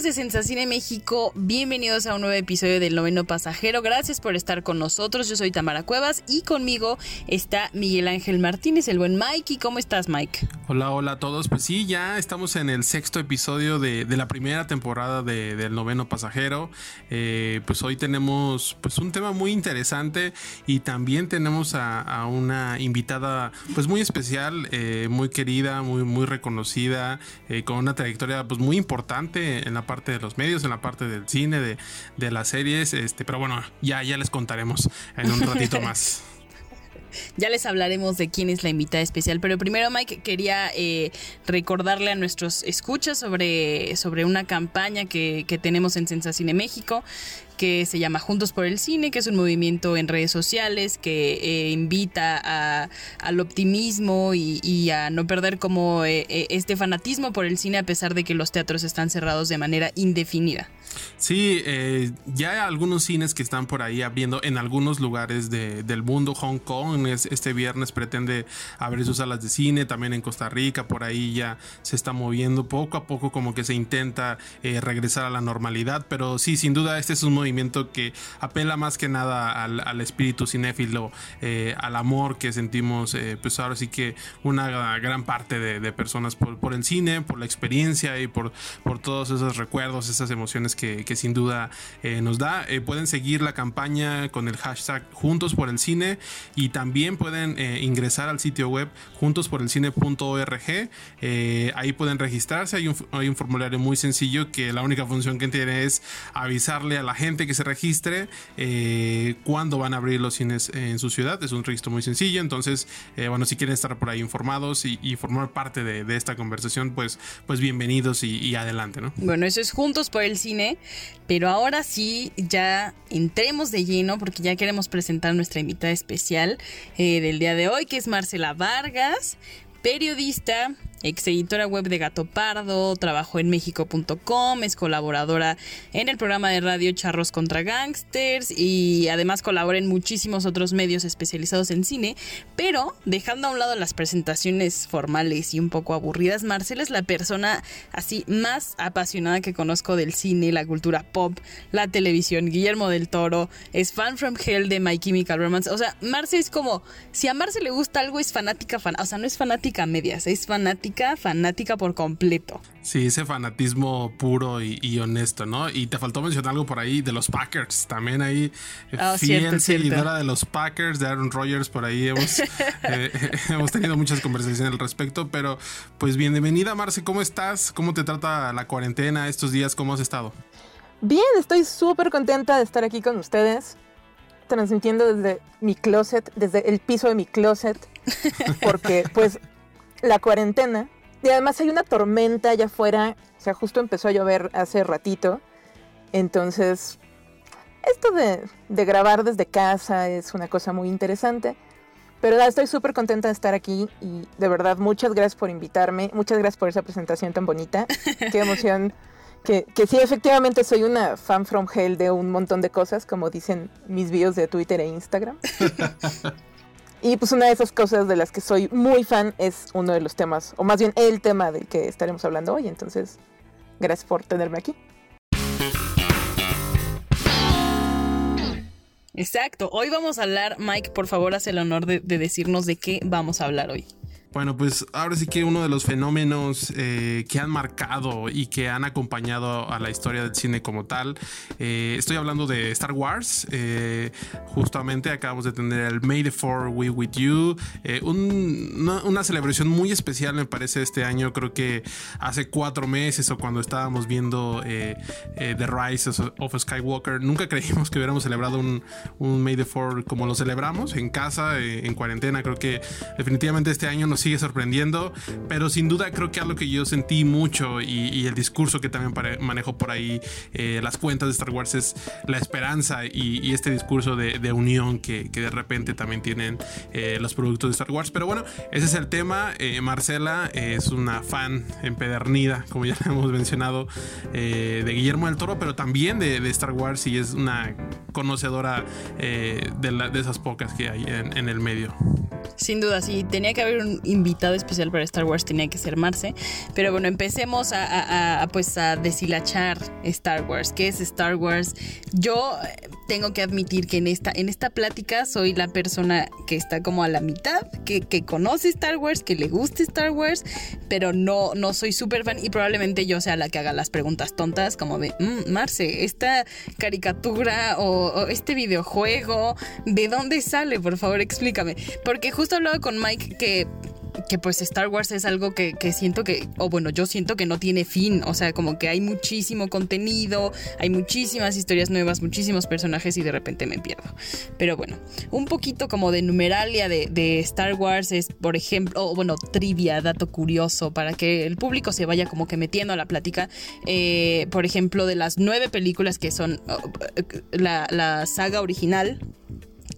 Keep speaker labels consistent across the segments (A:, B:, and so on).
A: Amigos de Sensacine México, bienvenidos a un nuevo episodio del Noveno Pasajero. Gracias por estar con nosotros. Yo soy Tamara Cuevas y conmigo está Miguel Ángel Martínez, el buen Mike. ¿Y cómo estás, Mike?
B: Hola, hola a todos. Pues sí, ya estamos en el sexto episodio de, la primera temporada del Noveno Pasajero. Eh, pues hoy tenemos pues un tema muy interesante y también tenemos a, una invitada pues muy especial, eh, muy querida, muy, muy reconocida, eh, con una trayectoria pues muy importante en la parte de los medios, en la parte del cine, de, de las series, este, pero bueno, ya, ya les contaremos en un ratito más.
A: Ya les hablaremos de quién es la invitada especial, pero primero Mike quería eh, recordarle a nuestros escuchas sobre, sobre una campaña que, que tenemos en Sensacine México que se llama Juntos por el Cine, que es un movimiento en redes sociales que eh, invita al optimismo y, a no perder como eh, eh, este fanatismo por el cine a pesar de que los teatros están cerrados de manera indefinida.
B: Sí, ya hay algunos cines que están por ahí abriendo en algunos lugares del mundo. Hong Kong este viernes pretende abrir sus salas de cine, también en Costa Rica, por ahí ya se está moviendo poco a poco como que se intenta regresar a la normalidad, pero sí, sin duda este es un movimiento que apela más que nada al, espíritu cinéfilo, eh, al amor que sentimos, eh, pues ahora sí que una gran parte de, personas por, el cine, por la experiencia y por, por todos esos recuerdos, esas emociones que, sin duda eh, nos da. pueden seguir la campaña con el hashtag Juntos por el Cine y también pueden ingresar al sitio web juntosporelcine.org. ahí pueden registrarse, hay un, hay un formulario muy sencillo que la única función que tiene es avisarle a la gente que se registre eh, cuándo van a abrir los cines en su ciudad. Es un registro muy sencillo. Entonces, eh, bueno, si quieren estar por ahí informados y, formar parte de, esta conversación, pues, pues bienvenidos y, adelante, ¿no?
A: Bueno, eso es Juntos por el Cine. Pero ahora sí, ya entremos de lleno porque ya queremos presentar nuestra invitada especial eh, del día de hoy, que es Marcela Vargas periodista, ex editora web de Gato Pardo, trabajó en México.com, es colaboradora en el programa de radio Charros contra Gangsters y además colabora en muchísimos otros medios especializados en cine. Pero dejando a un lado las presentaciones formales y un poco aburridas, Marcela es la persona así más apasionada que conozco del cine, la cultura pop, la televisión. Guillermo del Toro es fan from hell de My Chemical Romance. O sea, Marce es como si a Marce le gusta algo, es fanática, fan, o sea, no es fanática a medias, es fanática fanática, por completo.
B: Sí, ese fanatismo puro y, honesto, ¿no? Y te faltó mencionar algo por ahí de los Packers, también ahí
A: oh, fiel seguidora
B: de los Packers, de Aaron Rodgers, por ahí hemos, eh, hemos tenido muchas conversaciones al respecto, pero pues bienvenida Marce, ¿cómo estás? ¿Cómo te trata la cuarentena estos días? ¿Cómo has estado?
C: Bien, estoy súper contenta de estar aquí con ustedes, transmitiendo desde mi closet, desde el piso de mi closet, porque pues la cuarentena. Y además hay una tormenta allá afuera. O sea, justo empezó a llover hace ratito. Entonces, esto de, grabar desde casa es una cosa muy interesante. Pero estoy súper contenta de estar aquí y de verdad muchas gracias por invitarme. Muchas gracias por esa presentación tan bonita. Qué emoción. Que, que sí, efectivamente soy una fan from hell de un montón de cosas, como dicen mis videos de Twitter e Instagram. Y pues una de esas cosas de las que soy muy fan es uno de los temas, o más bien el tema del que estaremos hablando hoy. Entonces, gracias por tenerme aquí.
A: Exacto. Hoy vamos a hablar, Mike, por favor, haz el honor de, de decirnos de qué vamos a hablar hoy.
B: Bueno, pues ahora sí que uno de los fenómenos eh, que han marcado y que han acompañado a la historia del cine como tal, eh, estoy hablando de Star Wars. Eh, justamente acabamos de tener el May the Four We With You, una, celebración muy especial me parece este año. Creo que hace cuatro meses o cuando estábamos viendo The Rise of Skywalker, nunca creímos que hubiéramos celebrado un, un May the Four como lo celebramos en casa, en cuarentena. Creo que definitivamente este año nos sigue sorprendiendo, pero sin duda creo que algo que yo sentí mucho y, el discurso que también manejo por ahí, eh, las cuentas de Star Wars es la esperanza y, este discurso de, unión que, de repente también tienen eh, los productos de Star Wars. Pero bueno, ese es el tema. Eh, Marcela es una fan empedernida, como ya hemos mencionado, de Guillermo del Toro, pero también de, Star Wars y es una conocedora de, de, esas pocas que hay en el medio.
A: Sin duda, sí, tenía que haber un invitado especial para Star Wars, tenía que ser Marce. Pero bueno, empecemos a, pues a deshilachar Star Wars. ¿Qué es Star Wars? Yo tengo que admitir que en esta, en esta plática soy la persona que está como a la mitad, que, conoce Star Wars, que le gusta Star Wars, pero no, no soy súper fan y probablemente yo sea la que haga las preguntas tontas, como de, mm, Marce, esta caricatura o, este videojuego, ¿de dónde sale? Por favor, explícame. Porque justo hablaba con Mike que que pues Star Wars es algo que, siento que, o bueno, yo siento que no tiene fin, o sea, como que hay muchísimo contenido, hay muchísimas historias nuevas, muchísimos personajes y de repente me pierdo. Pero bueno, un poquito como de numeralia de, Star Wars es, por ejemplo, o bueno, trivia, dato curioso, para que el público se vaya como que metiendo a la plática, eh, por ejemplo, de las nueve películas que son oh, la, la saga original,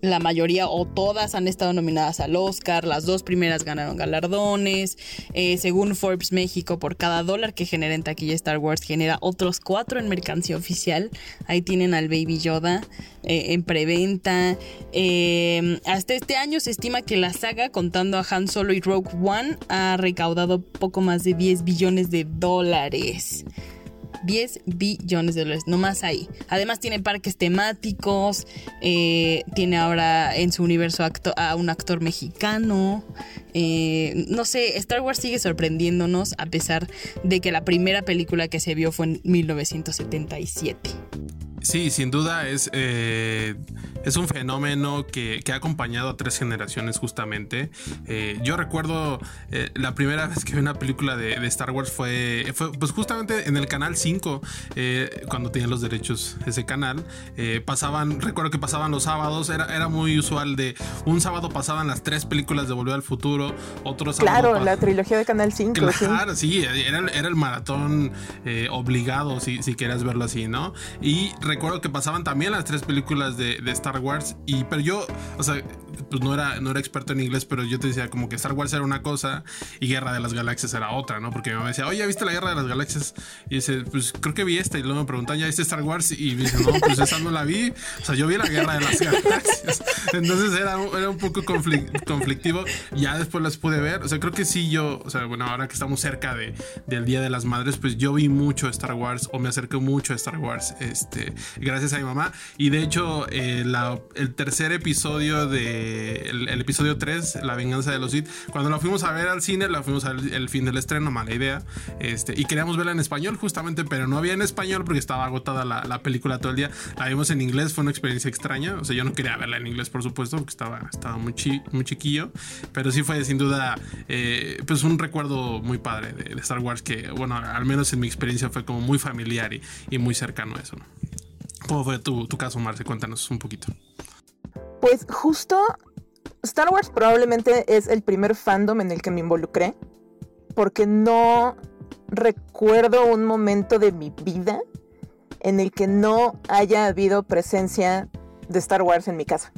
A: la mayoría o todas han estado nominadas al Oscar, las dos primeras ganaron galardones, eh, según Forbes México, por cada dólar que genera en taquilla Star Wars genera otros cuatro en mercancía oficial, ahí tienen al Baby Yoda eh, en preventa, eh, hasta este año se estima que la saga, contando a Han Solo y Rogue One, ha recaudado poco más de 10 billones de dólares. 10 billones de dólares, no más ahí. Además tiene parques temáticos, eh, tiene ahora en su universo a un actor mexicano. Eh, no sé, Star Wars sigue sorprendiéndonos a pesar de que la primera película que se vio fue en 1977.
B: Sí, sin duda es, eh, es un fenómeno que, ha acompañado a tres generaciones justamente. Eh, yo recuerdo eh, la primera vez que vi una película de, Star Wars fue, fue, pues justamente en el canal 5, cuando tenía los derechos ese canal. pasaban, recuerdo que pasaban los sábados, era, era muy usual de un sábado pasaban las tres películas de Volver al Futuro, otro
C: sábado... Claro, la trilogía de Canal 5.
B: Claro, sí, era, era, el maratón obligado, si, si quieres verlo así, ¿no? Y recuerdo que pasaban también las tres películas de, Star Wars. Y, pero yo, o sea, pues no era, no era experto en inglés, pero yo te decía como que Star Wars era una cosa y Guerra de las Galaxias era otra, ¿no? Porque mi mamá decía, oye, ¿viste la Guerra de las Galaxias? Y dice, pues creo que vi esta. Y luego me preguntan, ¿ya viste Star Wars? Y me dice, no, pues esa no la vi. O sea, yo vi la Guerra de las Galaxias. Entonces era, era un poco conflictivo. Ya después las pude ver. O sea, creo que sí, yo, o sea, bueno, ahora que estamos cerca de, del Día de las Madres, pues yo vi mucho Star Wars o me acerqué mucho a Star Wars. Este, gracias a mi mamá. Y de hecho, eh, el tercer episodio de. El, episodio 3, La venganza de los Sith, cuando la fuimos a ver al cine, la fuimos al el fin del estreno, mala idea. Este, y queríamos verla en español, justamente, pero no había en español porque estaba agotada la, película todo el día. La vimos en inglés, fue una experiencia extraña. O sea, yo no quería verla en inglés, por supuesto, porque estaba, estaba muy, muy chiquillo. Pero sí fue sin duda, eh, pues un recuerdo muy padre de, Star Wars que, bueno, al menos en mi experiencia fue como muy familiar y, y muy cercano a eso. ¿no? ¿Cómo fue tu, caso, Marce? Cuéntanos un poquito.
C: Pues justo Star Wars probablemente es el primer fandom en el que me involucré, porque no recuerdo un momento de mi vida en el que no haya habido presencia de Star Wars en mi casa.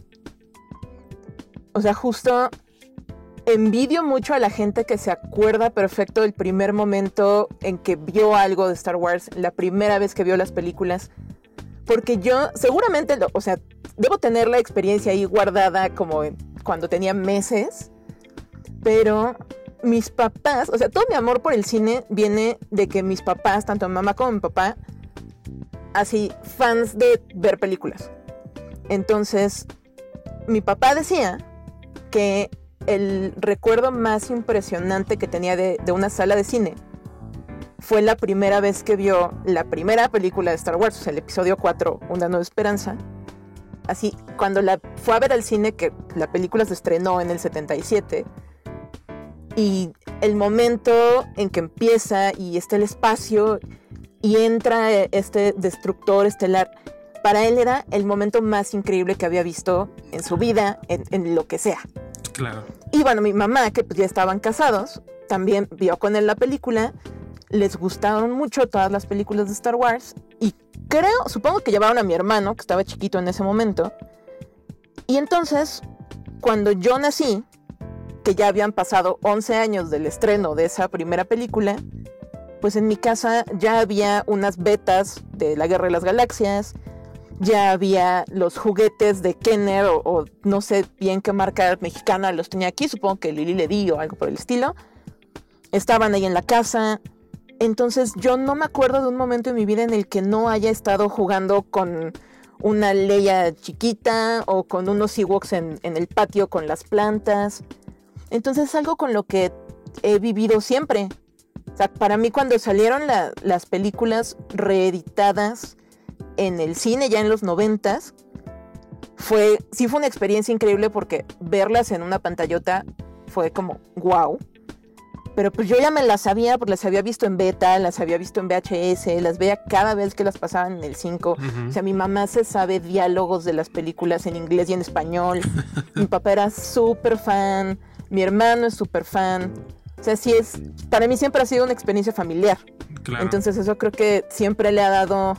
C: O sea, justo envidio mucho a la gente que se acuerda perfecto del primer momento en que vio algo de Star Wars, la primera vez que vio las películas porque yo seguramente, o sea, debo tener la experiencia ahí guardada como cuando tenía meses, pero mis papás, o sea, todo mi amor por el cine viene de que mis papás, tanto mamá como mi papá, así fans de ver películas. Entonces, mi papá decía que el recuerdo más impresionante que tenía de, de una sala de cine fue la primera vez que vio la primera película de Star Wars, o sea, el episodio 4, Una Nueva Esperanza. Así, cuando la fue a ver al cine, que la película se estrenó en el 77, y el momento en que empieza y está el espacio y entra este destructor estelar, para él era el momento más increíble que había visto en su vida, en, en lo que sea.
B: Claro.
C: Y bueno, mi mamá, que pues ya estaban casados, también vio con él la película. Les gustaron mucho todas las películas de Star Wars. Creo, supongo que llevaron a mi hermano, que estaba chiquito en ese momento. Y entonces, cuando yo nací, que ya habían pasado 11 años del estreno de esa primera película, pues en mi casa ya había unas betas de la Guerra de las Galaxias, ya había los juguetes de Kenner o, no sé bien qué marca mexicana los tenía aquí, supongo que Lili le di o algo por el estilo. Estaban ahí en la casa. Entonces yo no me acuerdo de un momento en mi vida en el que no haya estado jugando con una Leia chiquita o con unos Ewoks en, en el patio con las plantas. Entonces es algo con lo que he vivido siempre. O sea, para mí cuando salieron las películas reeditadas en el cine ya en los noventas, fue, sí fue una experiencia increíble porque verlas en una pantallota fue como wow. Pero pues yo ya me las sabía, porque las había visto en beta, las había visto en VHS, las veía cada vez que las pasaban en el 5. O sea, mi mamá se sabe diálogos de las películas en inglés y en español. mi papá era súper fan, mi hermano es súper fan. O sea, sí es, para mí siempre ha sido una experiencia familiar. Entonces eso creo que siempre le ha dado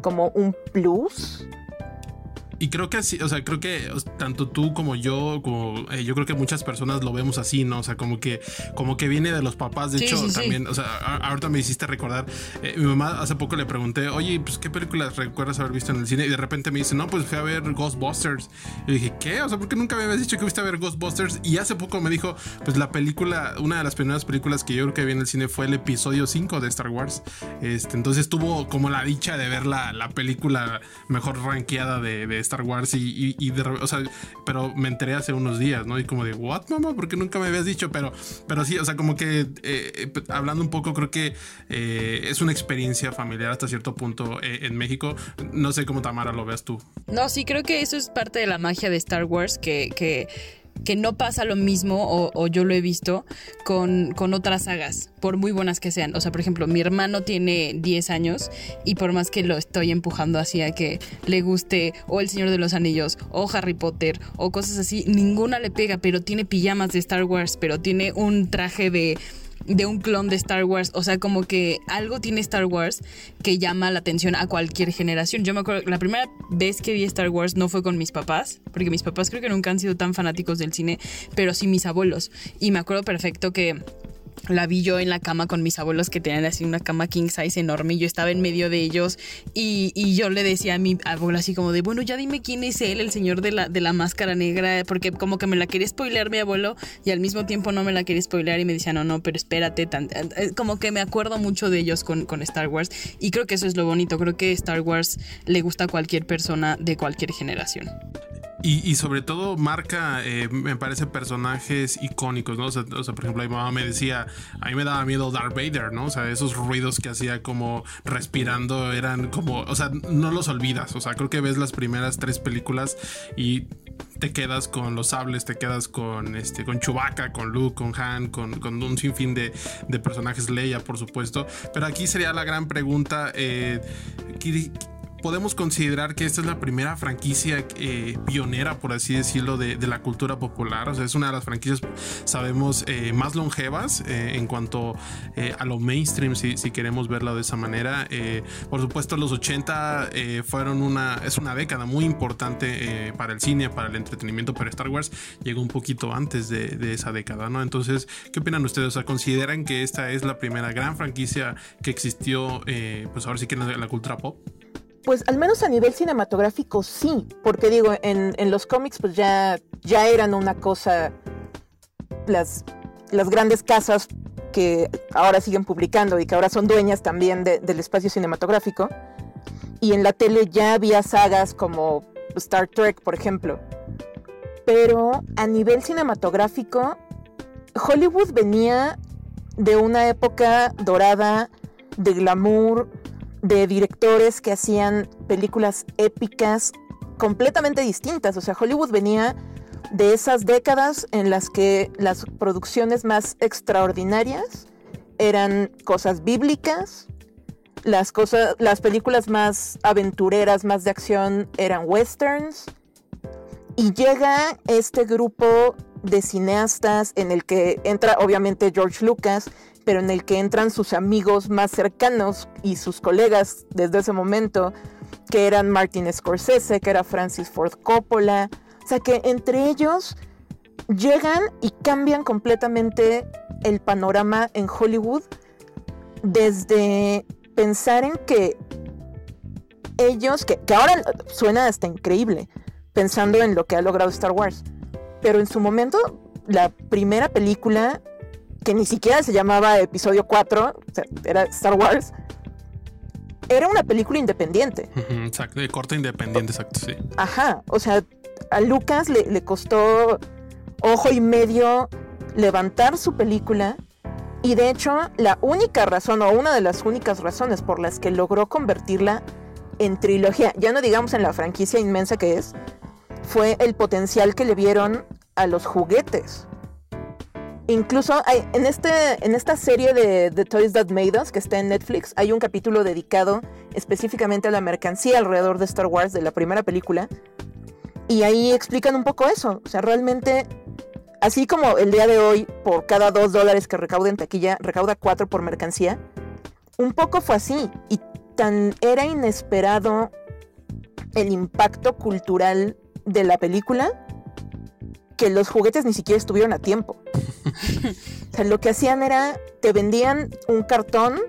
C: como un plus
B: y creo que así, o sea, creo que tanto tú como yo, como eh, yo creo que muchas personas lo vemos así, ¿no? O sea, como que, como que viene de los papás. De hecho, también, o sea, ahorita me hiciste recordar. Eh, mi mamá hace poco le pregunté, oye, pues qué películas recuerdas haber visto en el cine? Y de repente me dice, no, pues fui a ver Ghostbusters. Y dije, ¿qué? O sea, ¿por qué nunca me habías dicho que fuiste a ver Ghostbusters? Y hace poco me dijo, pues la película, una de las primeras películas que yo creo que vi en el cine fue el episodio 5 de Star Wars. Este, entonces tuvo como la dicha de ver la, la película mejor rankeada de, de Star Wars y, y, de, o sea, pero me enteré hace unos días, ¿no? Y como de, ¿what, mamá? Porque nunca me habías dicho, pero, pero sí, o sea, como que eh, eh, hablando un poco, creo que eh, es una experiencia familiar hasta cierto punto en México. No sé cómo Tamara lo veas tú.
A: No, sí, creo que eso es parte de la magia de Star Wars, que, que que no pasa lo mismo, o, yo lo he visto, con, con, otras sagas, por muy buenas que sean. O sea, por ejemplo, mi hermano tiene 10 años y por más que lo estoy empujando hacia que le guste o El Señor de los Anillos, o Harry Potter, o cosas así, ninguna le pega, pero tiene pijamas de Star Wars, pero tiene un traje de de un clon de Star Wars. O sea, como que algo tiene Star Wars que llama la atención a cualquier generación. Yo me acuerdo, la primera vez que vi Star Wars no fue con mis papás, porque mis papás creo que nunca han sido tan fanáticos del cine, pero sí mis abuelos. Y me acuerdo perfecto que la vi yo en la cama con mis abuelos que tenían así una cama king size enorme y yo estaba en medio de ellos y, yo le decía a mi abuelo así como de, bueno, ya dime quién es él, el señor de la, de la máscara negra, porque como que me la quería spoilear mi abuelo y al mismo tiempo no me la quería spoilear y me decía, no, no, pero espérate, como que me acuerdo mucho de ellos con, con Star Wars y creo que eso es lo bonito, creo que Star Wars le gusta a cualquier persona de cualquier generación.
B: Y, sobre todo marca, eh, me parece, personajes icónicos, ¿no? O sea, por ejemplo, mi mamá me decía, a mí me daba miedo Darth Vader, ¿no? O sea, esos ruidos que hacía como respirando eran como, o sea, no los olvidas. O sea, creo que ves las primeras tres películas y te quedas con los sables, te quedas con este, con Chewbacca, con Luke, con Han, con, con un sinfín de, de, personajes Leia, por supuesto. Pero aquí sería la gran pregunta. Eh, podemos considerar que esta es la primera franquicia eh, pionera, por así decirlo, de, la cultura popular. O sea, es una de las franquicias, sabemos, eh, más longevas eh, en cuanto a lo mainstream, si, si, queremos verlo de esa manera. por supuesto, los 80 fueron una, es una década muy importante para el cine, para el entretenimiento, pero Star Wars llegó un poquito antes de, esa década, ¿no? Entonces, ¿qué opinan ustedes? O sea, ¿consideran que esta es la primera gran franquicia que existió, pues ahora sí que en la cultura pop?
C: Pues al menos a nivel cinematográfico sí, porque digo, en, los cómics pues ya, ya eran una cosa, las, las grandes casas que ahora siguen publicando y que ahora son dueñas también del espacio cinematográfico. Y en la tele ya había sagas como Star Trek, por ejemplo. Pero a nivel cinematográfico, Hollywood venía de una época dorada de glamour, de directores que hacían películas épicas completamente distintas. O sea, Hollywood venía de esas décadas en las que las producciones más extraordinarias eran cosas bíblicas, las, cosas, las películas más aventureras, más de acción eran westerns. Y llega este grupo de cineastas en el que entra obviamente George Lucas, pero en el que entran sus amigos más cercanos y sus colegas desde ese momento, que eran Martin Scorsese, que era Francis Ford Coppola. O sea que entre ellos llegan y cambian completamente el panorama en Hollywood desde pensar en que ellos, que, que, ahora suena hasta increíble, pensando en lo que ha logrado Star Wars, pero en su momento la primera película, que ni siquiera se llamaba episodio 4, o sea, era Star Wars, era una película independiente.
B: Exacto, de corte independiente, exacto, sí.
C: Ajá, o sea, a Lucas le, le costó ojo y medio levantar su película y de hecho la única razón o una de las únicas razones por las que logró convertirla en trilogía, ya no digamos en la franquicia inmensa que es, fue el potencial que le vieron a los juguetes. Incluso hay, en, este, en esta serie de Toys That Made Us, que está en Netflix, hay un capítulo dedicado específicamente a la mercancía alrededor de Star Wars de la primera película. Y ahí explican un poco eso. O sea, realmente, así como el día de hoy, por cada dos dólares que recauda en taquilla, recauda cuatro por mercancía, un poco fue así. Y tan era inesperado el impacto cultural de la película que los juguetes ni siquiera estuvieron a tiempo. o sea, lo que hacían era, te vendían un cartón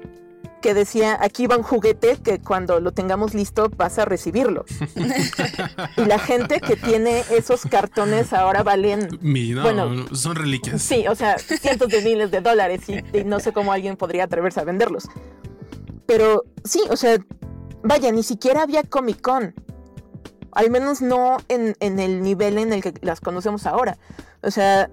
C: que decía, aquí va un juguete que cuando lo tengamos listo vas a recibirlo. y la gente que tiene esos cartones ahora valen...
B: bueno, son reliquias.
C: Sí, o sea, cientos de miles de dólares y, y no sé cómo alguien podría atreverse a venderlos. Pero sí, o sea, vaya, ni siquiera había Comic Con al menos no en, el nivel en el que las conocemos ahora. O sea,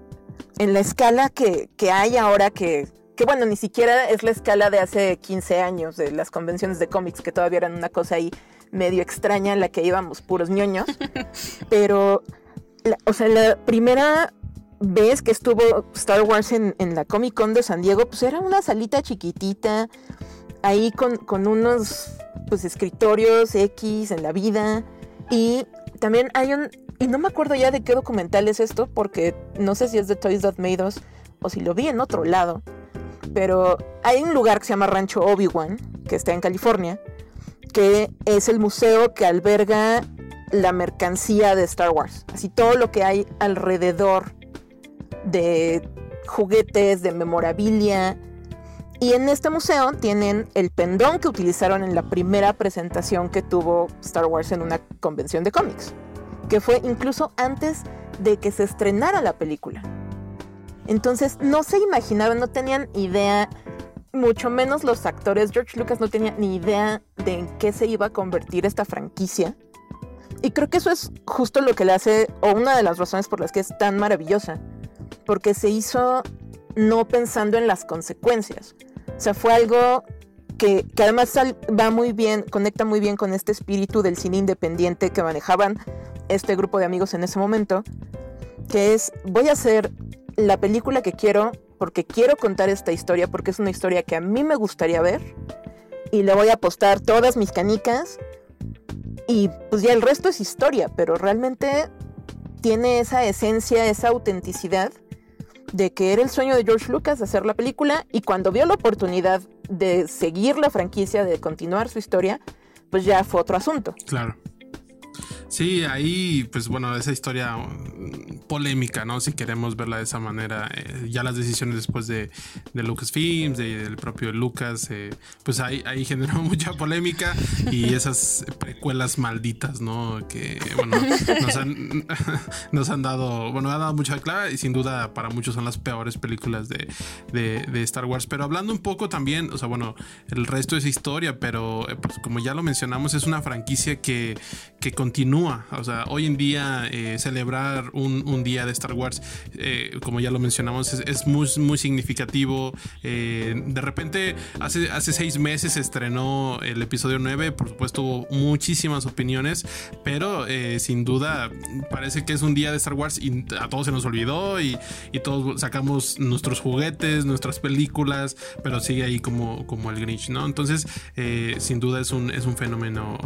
C: en la escala que, hay ahora que, que, bueno, ni siquiera es la escala de hace 15 años de las convenciones de cómics, que todavía eran una cosa ahí medio extraña en la que íbamos puros ñoños. Pero, o sea, la primera vez que estuvo Star Wars en, la Comic Con de San Diego, pues era una salita chiquitita, ahí con, con unos pues escritorios X en la vida y también hay un, y no me acuerdo ya de qué documental es esto, porque no sé si es de Toys That Made Us o si lo vi en otro lado, pero hay un lugar que se llama Rancho Obi-Wan, que está en California, que es el museo que alberga la mercancía de Star Wars, así todo lo que hay alrededor de juguetes, de memorabilia, y en este museo tienen el pendón que utilizaron en la primera presentación que tuvo Star Wars en una convención de cómics, que fue incluso antes de que se estrenara la película. Entonces no se imaginaban, no tenían idea, mucho menos los actores, George Lucas no tenía ni idea de en qué se iba a convertir esta franquicia. Y creo que eso es justo lo que le hace, o una de las razones por las que es tan maravillosa, porque se hizo no pensando en las consecuencias. O sea, fue algo que, además va muy bien, conecta muy bien con este espíritu del cine independiente que manejaban este grupo de amigos en ese momento, que es, voy a hacer la película que quiero porque quiero contar esta historia, porque es una historia que a mí me gustaría ver, y le voy a apostar todas mis canicas, y pues ya el resto es historia, pero realmente tiene esa esencia, esa autenticidad de que era el sueño de George Lucas hacer la película y cuando vio la oportunidad de seguir la franquicia, de continuar su historia, pues ya fue otro asunto.
B: Claro. Sí, ahí, pues bueno, esa historia mm, polémica, ¿no? Si queremos verla de esa manera, eh, ya las decisiones después de, de Lucasfilms, del propio Lucas, eh, pues ahí, ahí generó mucha polémica y esas precuelas malditas, ¿no? Que, bueno, nos han, nos han dado, bueno, ha dado mucha clara y sin duda para muchos son las peores películas de, de, Star Wars. Pero hablando un poco también, o sea, bueno, el resto es historia, pero eh, pues como ya lo mencionamos, es una franquicia que, que continúa o sea, hoy en día eh, celebrar un, día de Star Wars, eh, como ya lo mencionamos, es, muy, muy significativo. Eh, de repente, hace, hace seis meses se estrenó el episodio 9, por supuesto hubo muchísimas opiniones, pero sin duda parece que es un día de Star Wars y a todos se nos olvidó y, todos sacamos nuestros juguetes, nuestras películas, pero sigue ahí como, como el Grinch, ¿no? Entonces, sin duda es un, es un fenómeno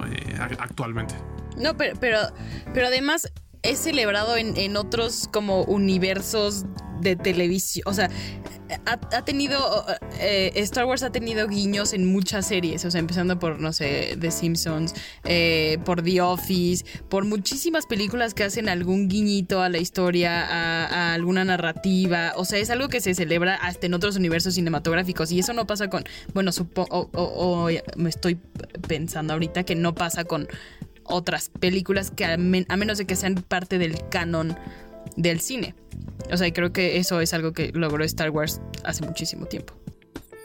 B: actualmente.
A: No, pero, pero, pero además es celebrado en, en otros como universos de televisión. O sea, ha, tenido. Eh, Star Wars ha tenido guiños en muchas series. O sea, empezando por, no sé, The Simpsons, eh, por The Office, por muchísimas películas que hacen algún guiñito a la historia, a, alguna narrativa. O sea, es algo que se celebra hasta en otros universos cinematográficos. Y eso no pasa con. Bueno, supongo. O, me estoy pensando ahorita que no pasa con otras películas que a menos de que sean parte del canon del cine. O sea, creo que eso es algo que logró Star Wars hace muchísimo tiempo.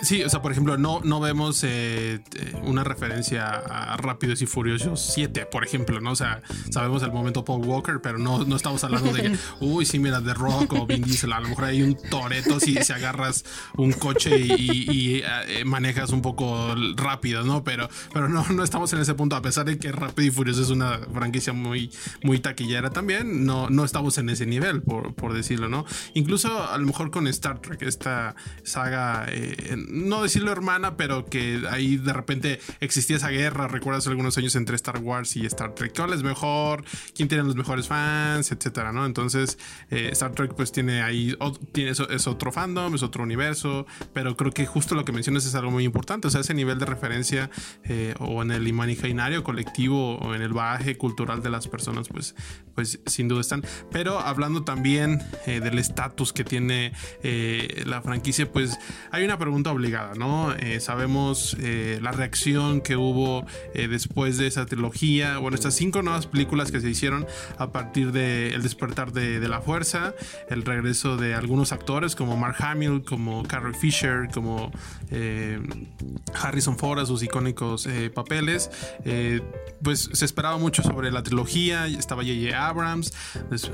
B: Sí, o sea, por ejemplo, no, no vemos eh, eh, una referencia a Rápidos y Furiosos 7, por ejemplo, ¿no? O sea, sabemos el momento Paul Walker, pero no, no estamos hablando de uy, sí, mira, The Rock o Vin Diesel, a lo mejor hay un toreto si, si agarras un coche y, eh, manejas un poco rápido, ¿no? Pero, pero no, no estamos en ese punto, a pesar de que Rápido y Furioso es una franquicia muy, muy taquillera también, no, no estamos en ese nivel, por, por decirlo, ¿no? Incluso a lo mejor con Star Trek, esta saga no decirlo hermana, pero que ahí de repente existía esa guerra, recuerdas algunos años entre Star Wars y Star Trek, ¿cuál es mejor? ¿Quién tiene los mejores fans? Etcétera, ¿no? Entonces, eh, Star Trek pues tiene ahí, tiene eso, es otro fandom, es otro universo, pero creo que justo lo que mencionas es algo muy importante, o sea, ese nivel de referencia eh, o en el imaginario colectivo o en el bagaje cultural de las personas, pues, pues sin duda están. Pero hablando también eh, del estatus que tiene la franquicia, pues hay una pregunta obligada, ¿no? Eh, sabemos eh, la reacción que hubo eh, después de esa trilogía, bueno, estas cinco nuevas películas que se hicieron a partir de El despertar de, la fuerza, el regreso de algunos actores como Mark Hamill, como Carrie Fisher, como Harrison Ford sus icónicos papeles. pues se esperaba mucho sobre la trilogía, estaba. Abrams,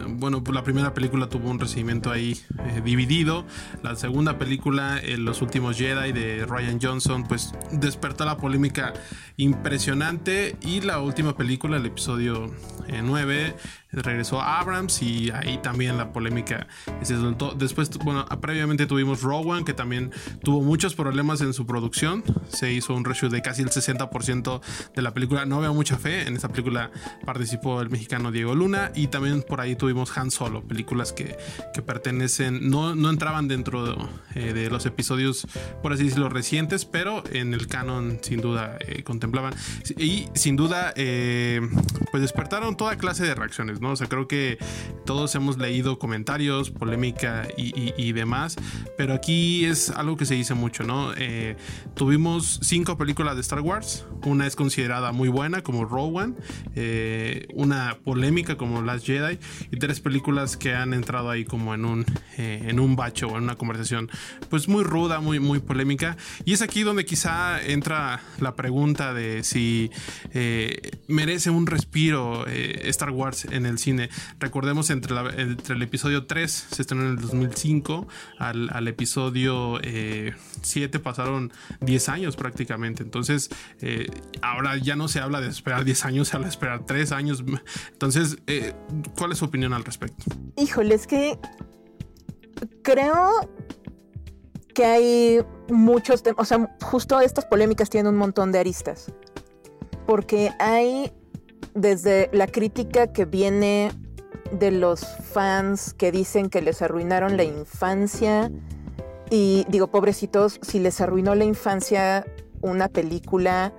B: bueno, pues la primera película tuvo un recibimiento ahí dividido, la segunda película, en los últimos Jedi de Ryan Johnson, pues despertó la polémica impresionante. Y la última película, el episodio 9, eh, regresó a Abrams y ahí también la polémica se soltó. Después, bueno, previamente tuvimos Rowan que también tuvo muchos problemas en su producción. Se hizo un reshoot de casi el 60% de la película. No veo mucha fe. En esta película participó el mexicano Diego Luna y también por ahí tuvimos Han Solo, películas que, que pertenecen, no, no entraban dentro eh, de los episodios, por así decirlo, recientes, pero en el canon sin duda eh, contemplaban. Y sin duda, eh, pues despertaron toda clase de reacciones. ¿No? O sea, creo que todos hemos leído comentarios, polémica y, demás, pero aquí es algo que se dice mucho, ¿no? Eh, tuvimos cinco películas de Star Wars, una es considerada muy buena como Rogue One, eh, una polémica como Last Jedi y tres películas que han entrado ahí como en un, eh, en un bacho o en una conversación pues muy ruda, muy, muy polémica. Y es aquí donde quizá entra la pregunta de si merece un respiro Star Wars en el cine. Recordemos entre, el episodio 3, se estrenó en el 2005, al, episodio 7 eh, pasaron 10 años prácticamente. Entonces, eh, ahora ya no se habla de esperar 10 años, se habla de esperar 3 años. Entonces, eh, ¿cuál es su opinión al respecto?
C: Híjole, es que creo que hay muchos temas, o sea, justo estas polémicas tienen un montón de aristas. Porque hay desde la crítica que viene de los fans que dicen que les arruinaron la infancia. Y digo, pobrecitos, si les arruinó la infancia una película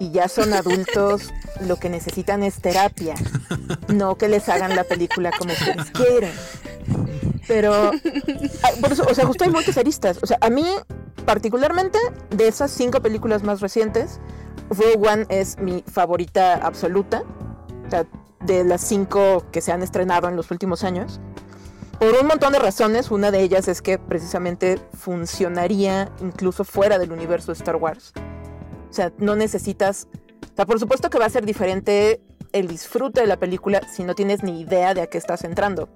C: y ya son adultos, lo que necesitan es terapia, no que les hagan la película como ustedes quieren. Pero, ah, por eso, o sea, justo hay muchos aristas. O sea, a mí, particularmente, de esas cinco películas más recientes, Rogue One es mi favorita absoluta de las cinco que se han estrenado en los últimos años. Por un montón de razones, una de ellas es que precisamente funcionaría incluso fuera del universo de Star Wars. O sea, no necesitas... O sea, por supuesto que va a ser diferente el disfrute de la película si no tienes ni idea de a qué estás entrando.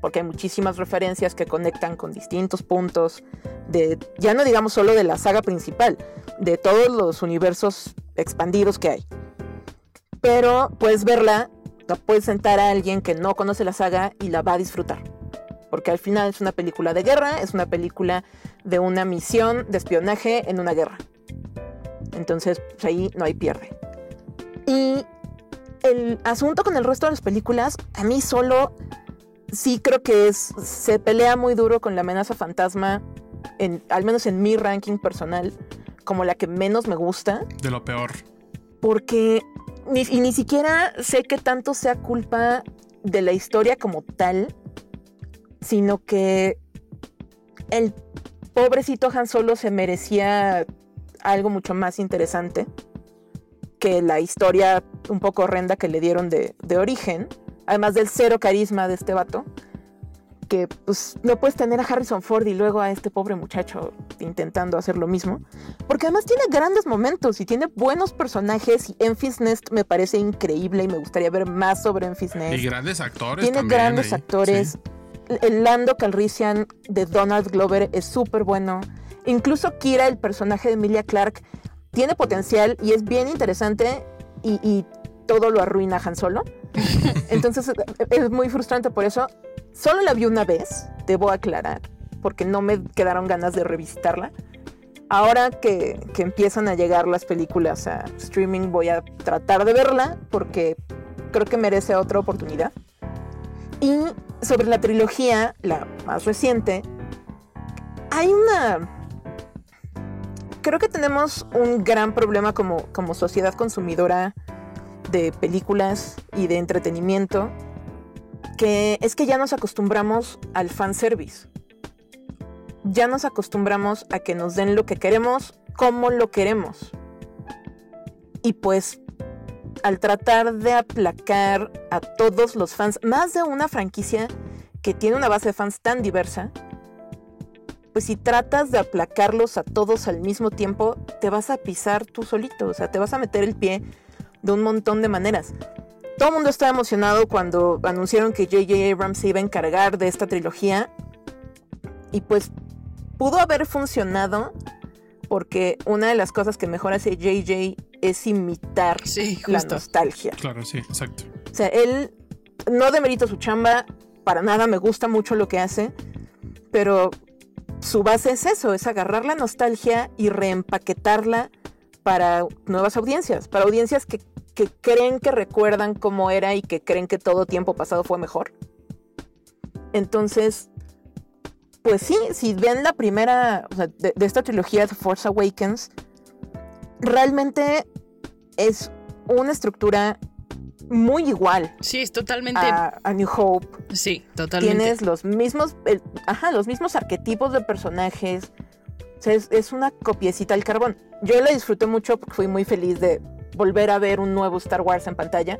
C: Porque hay muchísimas referencias que conectan con distintos puntos de, ya no digamos solo de la saga principal, de todos los universos expandidos que hay pero puedes verla, la puedes sentar a alguien que no conoce la saga y la va a disfrutar. Porque al final es una película de guerra, es una película de una misión de espionaje en una guerra. Entonces, pues, ahí no hay pierde. Y el asunto con el resto de las películas, a mí solo sí creo que es. Se pelea muy duro con la amenaza fantasma, en, al menos en mi ranking personal, como la que menos me gusta.
B: De lo peor.
C: Porque. Ni, y ni siquiera sé que tanto sea culpa de la historia como tal, sino que el pobrecito Han Solo se merecía algo mucho más interesante que la historia un poco horrenda que le dieron de, de origen, además del cero carisma de este vato, que pues no puedes tener a Harrison Ford y luego a este pobre muchacho intentando hacer lo mismo, porque además tiene grandes momentos y tiene buenos personajes y Enfys Nest me parece increíble y me gustaría ver más sobre Enfys Nest.
B: Y grandes actores.
C: Tiene
B: también
C: grandes
B: ahí,
C: actores.
B: sí.
C: El Lando Calrissian de Donald Glover es súper bueno. Incluso Kira, el personaje de Emilia Clark, tiene potencial y es bien interesante y, y todo lo arruina Han Solo. Entonces es muy frustrante por eso. Solo la vi una vez, debo aclarar, porque no me quedaron ganas de revisitarla. Ahora que, empiezan a llegar las películas a streaming voy a tratar de verla porque creo que merece otra oportunidad. Y sobre la trilogía, la más reciente, hay una... Creo que tenemos un gran problema como, como sociedad consumidora de películas y de entretenimiento, que es que ya nos acostumbramos al fanservice. Ya nos acostumbramos a que nos den lo que queremos, como lo queremos. Y pues al tratar de aplacar a todos los fans, más de una franquicia que tiene una base de fans tan diversa, pues si tratas de aplacarlos a todos al mismo tiempo, te vas a pisar tú solito, o sea, te vas a meter el pie de un montón de maneras. Todo el mundo estaba emocionado cuando anunciaron que J.J. Abrams se iba a encargar de esta trilogía. Y pues pudo haber funcionado porque una de las cosas que mejor hace J.J. es imitar
A: Sí,
C: la nostalgia.
B: Claro, sí, exacto.
C: O sea, él no demerita su chamba, para nada me gusta mucho lo que hace, pero su base es eso, es agarrar la nostalgia y reempaquetarla para nuevas audiencias, para audiencias que, que creen que recuerdan cómo era y que creen que todo tiempo pasado fue mejor. Entonces, pues sí, si ven la primera o sea, de, de esta trilogía The Force Awakens, realmente es una estructura muy igual
A: Sí, es totalmente.
C: a, a New Hope.
A: sí, totalmente.
C: Tienes los mismos, el- ajá, los mismos arquetipos de personajes. O sea, es, es una copiecita al carbón. Yo la disfruté mucho porque fui muy feliz de volver a ver un nuevo Star Wars en pantalla.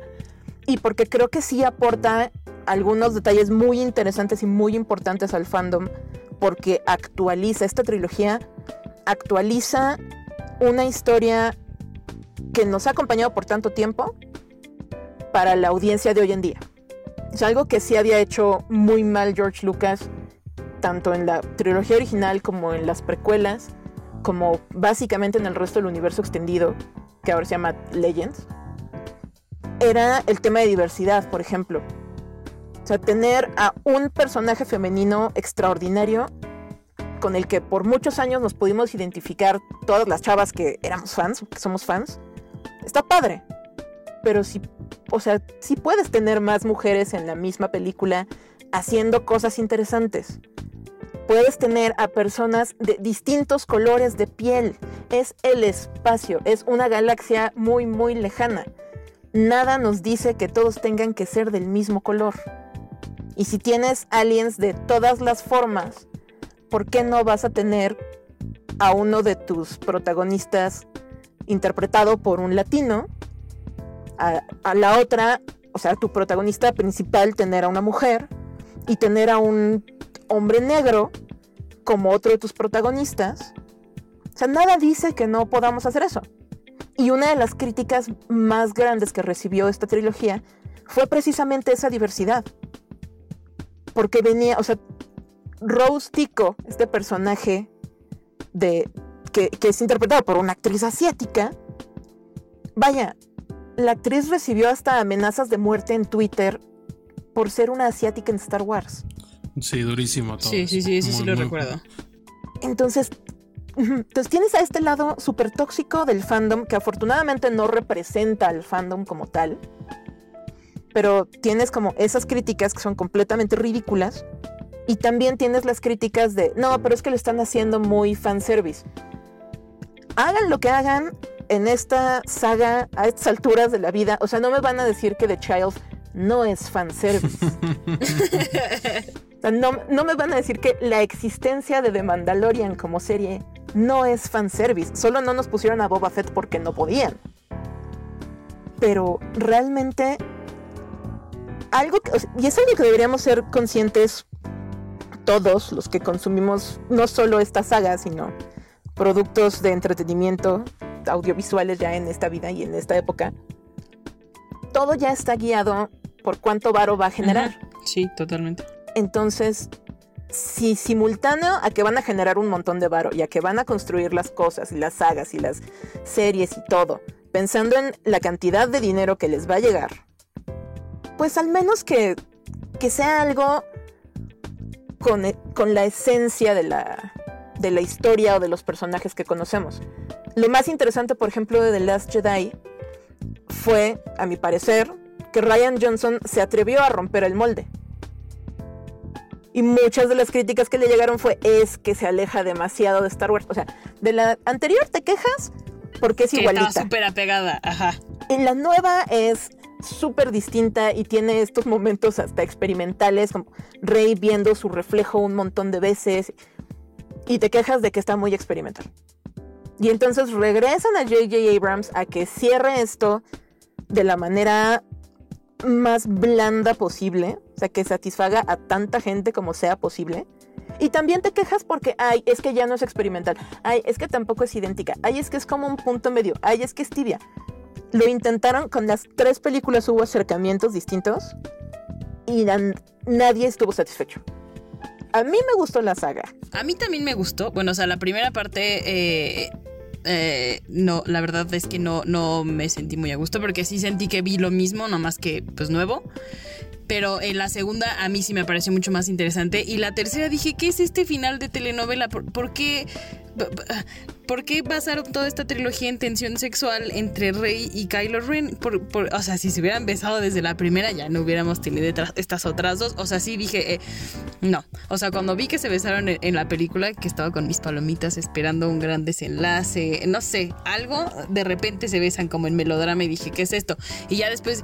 C: Y porque creo que sí aporta algunos detalles muy interesantes y muy importantes al fandom. Porque actualiza esta trilogía, actualiza una historia que nos ha acompañado por tanto tiempo para la audiencia de hoy en día. Es algo que sí había hecho muy mal George Lucas, tanto en la trilogía original como en las precuelas, como básicamente en el resto del universo extendido, que ahora se llama Legends. Era el tema de diversidad, por ejemplo. O sea, tener a un personaje femenino extraordinario con el que por muchos años nos pudimos identificar todas las chavas que éramos fans, que somos fans, está padre. Pero si, o sea, sí puedes tener más mujeres en la misma película haciendo cosas interesantes. Puedes tener a personas de distintos colores de piel. Es el espacio, es una galaxia muy, muy lejana. Nada nos dice que todos tengan que ser del mismo color. Y si tienes aliens de todas las formas, ¿por qué no vas a tener a uno de tus protagonistas interpretado por un latino? A, la otra, o sea, tu protagonista principal tener a una mujer y tener a un hombre negro como otro de tus protagonistas. O sea, nada dice que no podamos hacer eso. Y una de las críticas más grandes que recibió esta trilogía fue precisamente esa diversidad. Porque venía, o sea, Rose Tico, este personaje de, que, que es interpretado por una actriz asiática, vaya, la actriz recibió hasta amenazas de muerte en Twitter por ser una asiática en Star Wars.
B: Sí, durísimo todo.
A: Sí, sí, sí, eso sí lo
B: muy-
A: recuerdo.
C: Entonces, entonces tienes a este lado súper tóxico del fandom que afortunadamente no representa al fandom como tal, pero tienes como esas críticas que son completamente ridículas y también tienes las críticas de, no, pero es que lo están haciendo muy fanservice. Hagan lo que hagan en esta saga a estas alturas de la vida, o sea, no me van a decir que The Child no es fanservice. no me van a decir que la existencia de The Mandalorian como serie no es fanservice. Solo no nos pusieron a Boba Fett porque no podían. Pero realmente algo que, y es algo que deberíamos ser conscientes todos los que consumimos no solo esta saga, sino productos de entretenimiento audiovisuales ya en esta vida y en esta época. Todo ya está guiado por cuánto varo va a generar.
A: Sí, totalmente.
C: Entonces, si simultáneo a que van a generar un montón de varo y a que van a construir las cosas y las sagas y las series y todo, pensando en la cantidad de dinero que les va a llegar, pues al menos que, que sea algo con, e, con la esencia de la, de la historia o de los personajes que conocemos. Lo más interesante, por ejemplo, de The Last Jedi fue, a mi parecer, que Ryan Johnson se atrevió a romper el molde. Y muchas de las críticas que le llegaron fue es que se aleja demasiado de Star Wars. O sea, de la anterior te quejas porque es
A: que
C: igualita.
A: Estaba súper apegada, ajá.
C: En la nueva es súper distinta y tiene estos momentos hasta experimentales, como Rey viendo su reflejo un montón de veces y te quejas de que está muy experimental. Y entonces regresan a J.J. Abrams a que cierre esto de la manera más blanda posible, o sea, que satisfaga a tanta gente como sea posible. Y también te quejas porque, ay, es que ya no es experimental, ay, es que tampoco es idéntica, ay, es que es como un punto medio, ay, es que es tibia. Lo intentaron con las tres películas, hubo acercamientos distintos y nadie estuvo satisfecho. A mí me gustó la saga.
A: A mí también me gustó. Bueno, o sea, la primera parte eh, eh, no, la verdad es que no, no me sentí muy a gusto porque sí sentí que vi lo mismo, nomás que pues nuevo. Pero en la segunda a mí sí me pareció mucho más interesante. Y la tercera dije, ¿qué es este final de telenovela? ¿Por, qué? ¿Por qué basaron toda esta trilogía en tensión sexual entre Rey y Kylo Ren? o sea, si se hubieran besado desde la primera, ya no hubiéramos tenido estas otras dos. O sea, sí dije, eh, no. O sea, cuando vi que se besaron en, la película, que estaba con mis palomitas esperando un gran desenlace, no sé, algo, de repente se besan como en melodrama y dije, ¿qué es esto? Y ya después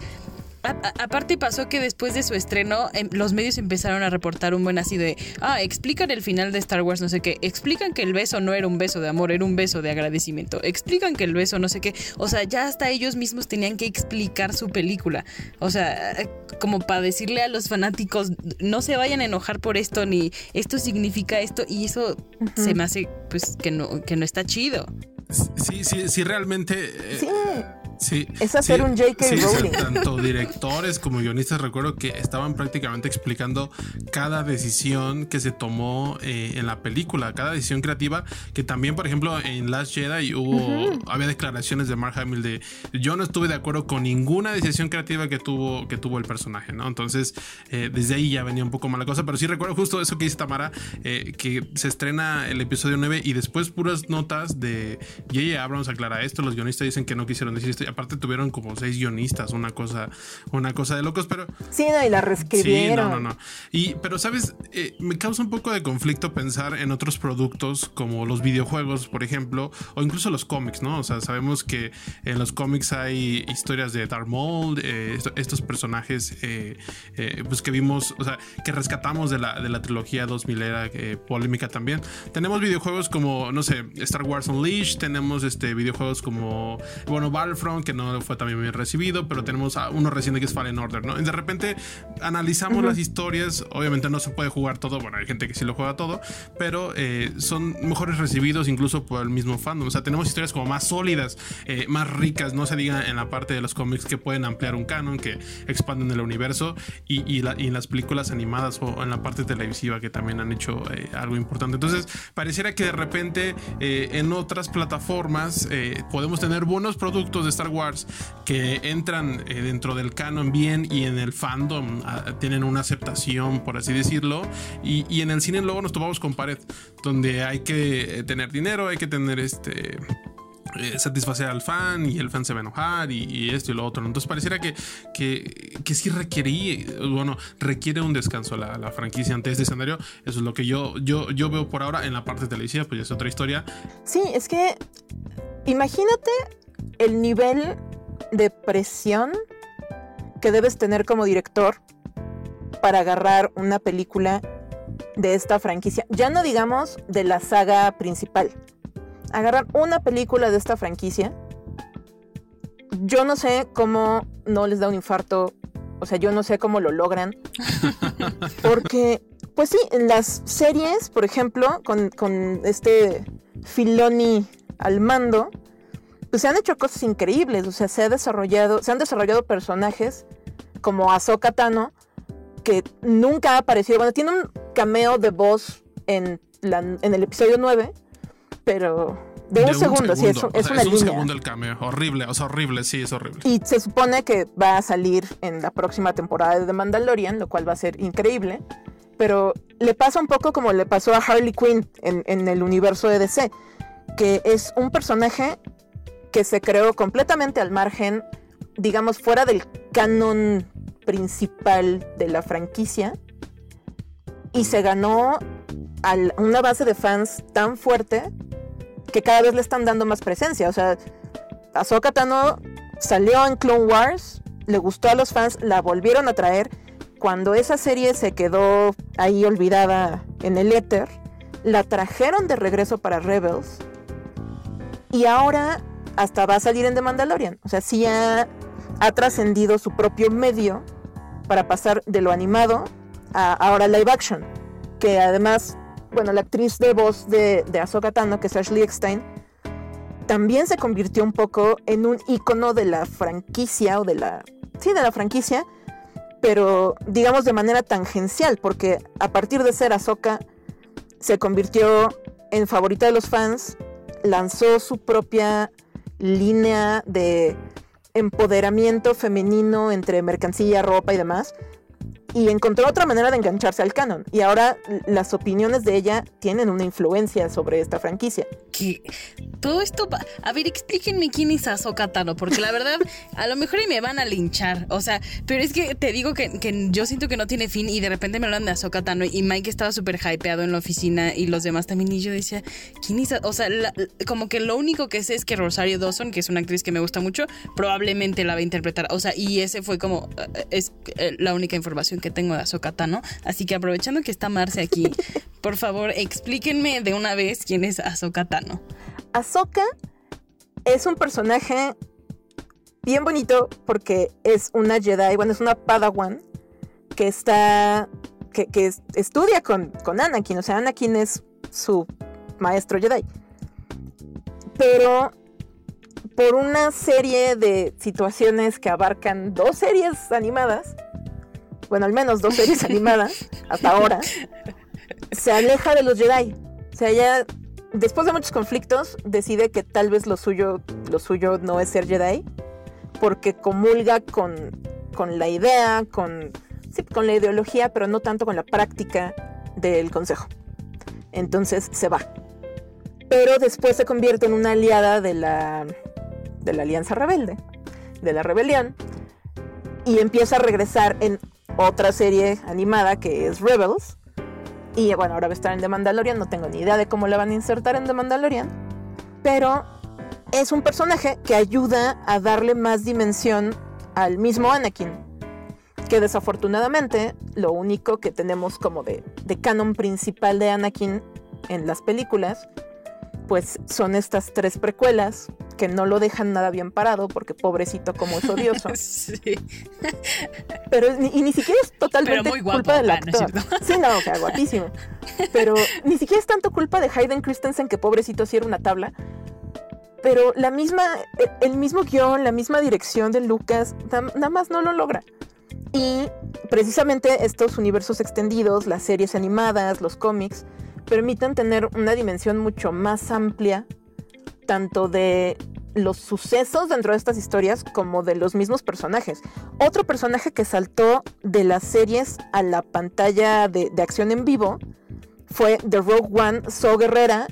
A: aparte pasó que después de su estreno, em, los medios empezaron a reportar un buen así de, ah, explican el final de Star Wars, no sé qué, explican que el beso no era un beso de amor, era un beso de agradecimiento, explican que el beso no sé qué, o sea, ya hasta ellos mismos tenían que explicar su película, o sea, como para decirle a los fanáticos, no se vayan a enojar por esto, ni esto significa esto, y eso se me hace, pues, que no, que no está chido.
B: Sí, sí, sí, realmente...
C: Eh, sí Sí, es hacer un J.K. Rowling.
B: tanto directores como guionistas recuerdo que estaban prácticamente explicando cada decisión que se tomó eh, en la película, cada decisión creativa, que también, por ejemplo, en Last Jedi hubo, había declaraciones de Mark Hamill de yo no estuve de acuerdo con ninguna decisión creativa que tuvo, que tuvo el personaje, ¿no? Entonces, eh, desde ahí ya venía un poco mala cosa, pero sí recuerdo justo eso que dice Tamara, eh, que se estrena el episodio 9 y después puras notas de J.J. Abrams aclara esto, los guionistas dicen que no quisieron decir esto aparte tuvieron como seis guionistas, una cosa, una cosa de locos, pero...
C: Sí, no, y la reescribieron.
B: Sí, no, no, no. Y, pero, ¿sabes? Eh, me causa un poco de conflicto pensar en otros productos como los videojuegos, por ejemplo, o incluso los cómics, ¿no? O sea, sabemos que en los cómics hay historias de Darth Maul, eh, estos personajes eh, pues que vimos, o sea, que rescatamos de la, de la trilogía 2000 era polémica también. Tenemos videojuegos como, no sé, Star Wars Unleashed, tenemos este, videojuegos como, bueno, Battlefront, que no fue también bien recibido, pero tenemos a uno reciente que es Fallen Order, ¿no? Y de repente analizamos las historias, obviamente no se puede jugar todo, bueno, hay gente que sí lo juega todo, pero eh, son mejores recibidos incluso por el mismo fandom, o sea, tenemos historias como más sólidas, eh, más ricas, no se diga en la parte de los cómics que pueden ampliar un canon, que expanden el universo, y, en las películas animadas o en la parte televisiva que también han hecho eh, algo importante. Entonces, pareciera que de repente en otras plataformas podemos tener buenos productos de Star Wars que entran eh, dentro del canon bien y en el fandom ah, tienen una aceptación, por así decirlo. Y, en el cine luego nos topamos con pared, donde hay que eh, tener dinero, hay que tener este eh, satisfacer al fan y el fan se va a enojar y, esto y lo otro. Entonces pareciera que, que, que sí requería, bueno, requiere un descanso la, la, franquicia ante este escenario. Eso es lo que yo, yo, yo veo por ahora en la parte televisiva, pues ya es otra historia.
C: Sí, es que imagínate el nivel de presión que debes tener como director para agarrar una película de esta franquicia. Ya no digamos de la saga principal. Agarrar una película de esta franquicia. Yo no sé cómo no les da un infarto. O sea, yo no sé cómo lo logran. Porque, pues sí, en las series, por ejemplo, con, con este Filoni al mando, pues se han hecho cosas increíbles. O sea, se ha desarrollado, se han desarrollado personajes como Ahsoka Tano, que nunca ha aparecido. Bueno, tiene un cameo de voz en, en el episodio 9, pero de, un, segundo, sí, es, es una es un segundo
B: el cameo, horrible, o sea, horrible, sí, es horrible.
C: Y se supone que va a salir en la próxima temporada de The Mandalorian, lo cual va a ser increíble. Pero le pasa un poco como le pasó a Harley Quinn en, en el universo de DC, que es un personaje que se creó completamente al margen, digamos, fuera del canon principal de la franquicia y se ganó a una base de fans tan fuerte que cada vez le están dando más presencia. O sea, Ahsoka Tano salió en Clone Wars, le gustó a los fans, la volvieron a traer. Cuando esa serie se quedó ahí olvidada en el éter, la trajeron de regreso para Rebels y ahora hasta va a salir en The Mandalorian. O sea, sí ha, ha trascendido su propio medio para pasar de lo animado a ahora live action. Que además, bueno, la actriz de voz de, de Ahsoka Tano, que es Ashley Eckstein, también se convirtió un poco en un icono de la franquicia o de la. Sí, de la franquicia, pero digamos de manera tangencial, porque a partir de ser Ahsoka se convirtió en favorita de los fans, lanzó su propia línea de empoderamiento femenino entre mercancía, ropa y demás, y encontró otra manera de engancharse al canon. Y ahora las opiniones de ella tienen una influencia sobre esta franquicia.
A: Que todo esto. A ver, explíquenme quién es Ahsoka Tano, porque la verdad, a lo mejor y me van a linchar. O sea, pero es que te digo que, yo siento que no tiene fin y de repente me hablan de Ahsoka Tano y Mike estaba súper hypeado en la oficina y los demás también. Y yo decía, ¿quién es? O sea, como que lo único que sé es que Rosario Dawson, que es una actriz que me gusta mucho, probablemente la va a interpretar. O sea, y ese fue como. Eh, es eh, la única información que tengo de Ahsoka Tano. Así que aprovechando que está Marce aquí, por favor, explíquenme de una vez quién es Ahsoka Tano.
C: Ahsoka es un personaje bien bonito porque es una Jedi, bueno, es una Padawan que está, que, estudia con, con Anakin, o sea, Anakin es su maestro Jedi. Pero por una serie de situaciones que abarcan dos series animadas, bueno, al menos dos series animadas hasta ahora, se aleja de los Jedi. O sea, ella, después de muchos conflictos, decide que tal vez lo suyo, lo suyo no es ser Jedi, porque comulga con, con la idea, con, con la ideología, pero no tanto con la práctica del consejo. Entonces se va. Pero después se convierte en una aliada de la, de la Alianza Rebelde, de la rebelión, y empieza a regresar en otra serie animada que es Rebels. Y bueno, ahora va a estar en The Mandalorian. No tengo ni idea de cómo la van a insertar en The Mandalorian. Pero es un personaje que ayuda a darle más dimensión al mismo Anakin. Que desafortunadamente lo único que tenemos como de, de canon principal de Anakin en las películas pues son estas tres precuelas que no lo dejan nada bien parado porque pobrecito como es odioso. sí. Pero ni, y ni siquiera es totalmente culpa del actor. sí, no, o sea, guapísimo. Pero ni siquiera es tanto culpa de Hayden Christensen que pobrecito sí era una tabla. Pero la misma, el mismo guion, la misma dirección de Lucas, nada más no lo logra. Y precisamente estos universos extendidos, las series animadas, los cómics, permiten tener una dimensión mucho más amplia, tanto de los sucesos dentro de estas historias como de los mismos personajes. Otro personaje que saltó de las series a la pantalla de, acción en vivo fue The Rogue One, So Guerrera,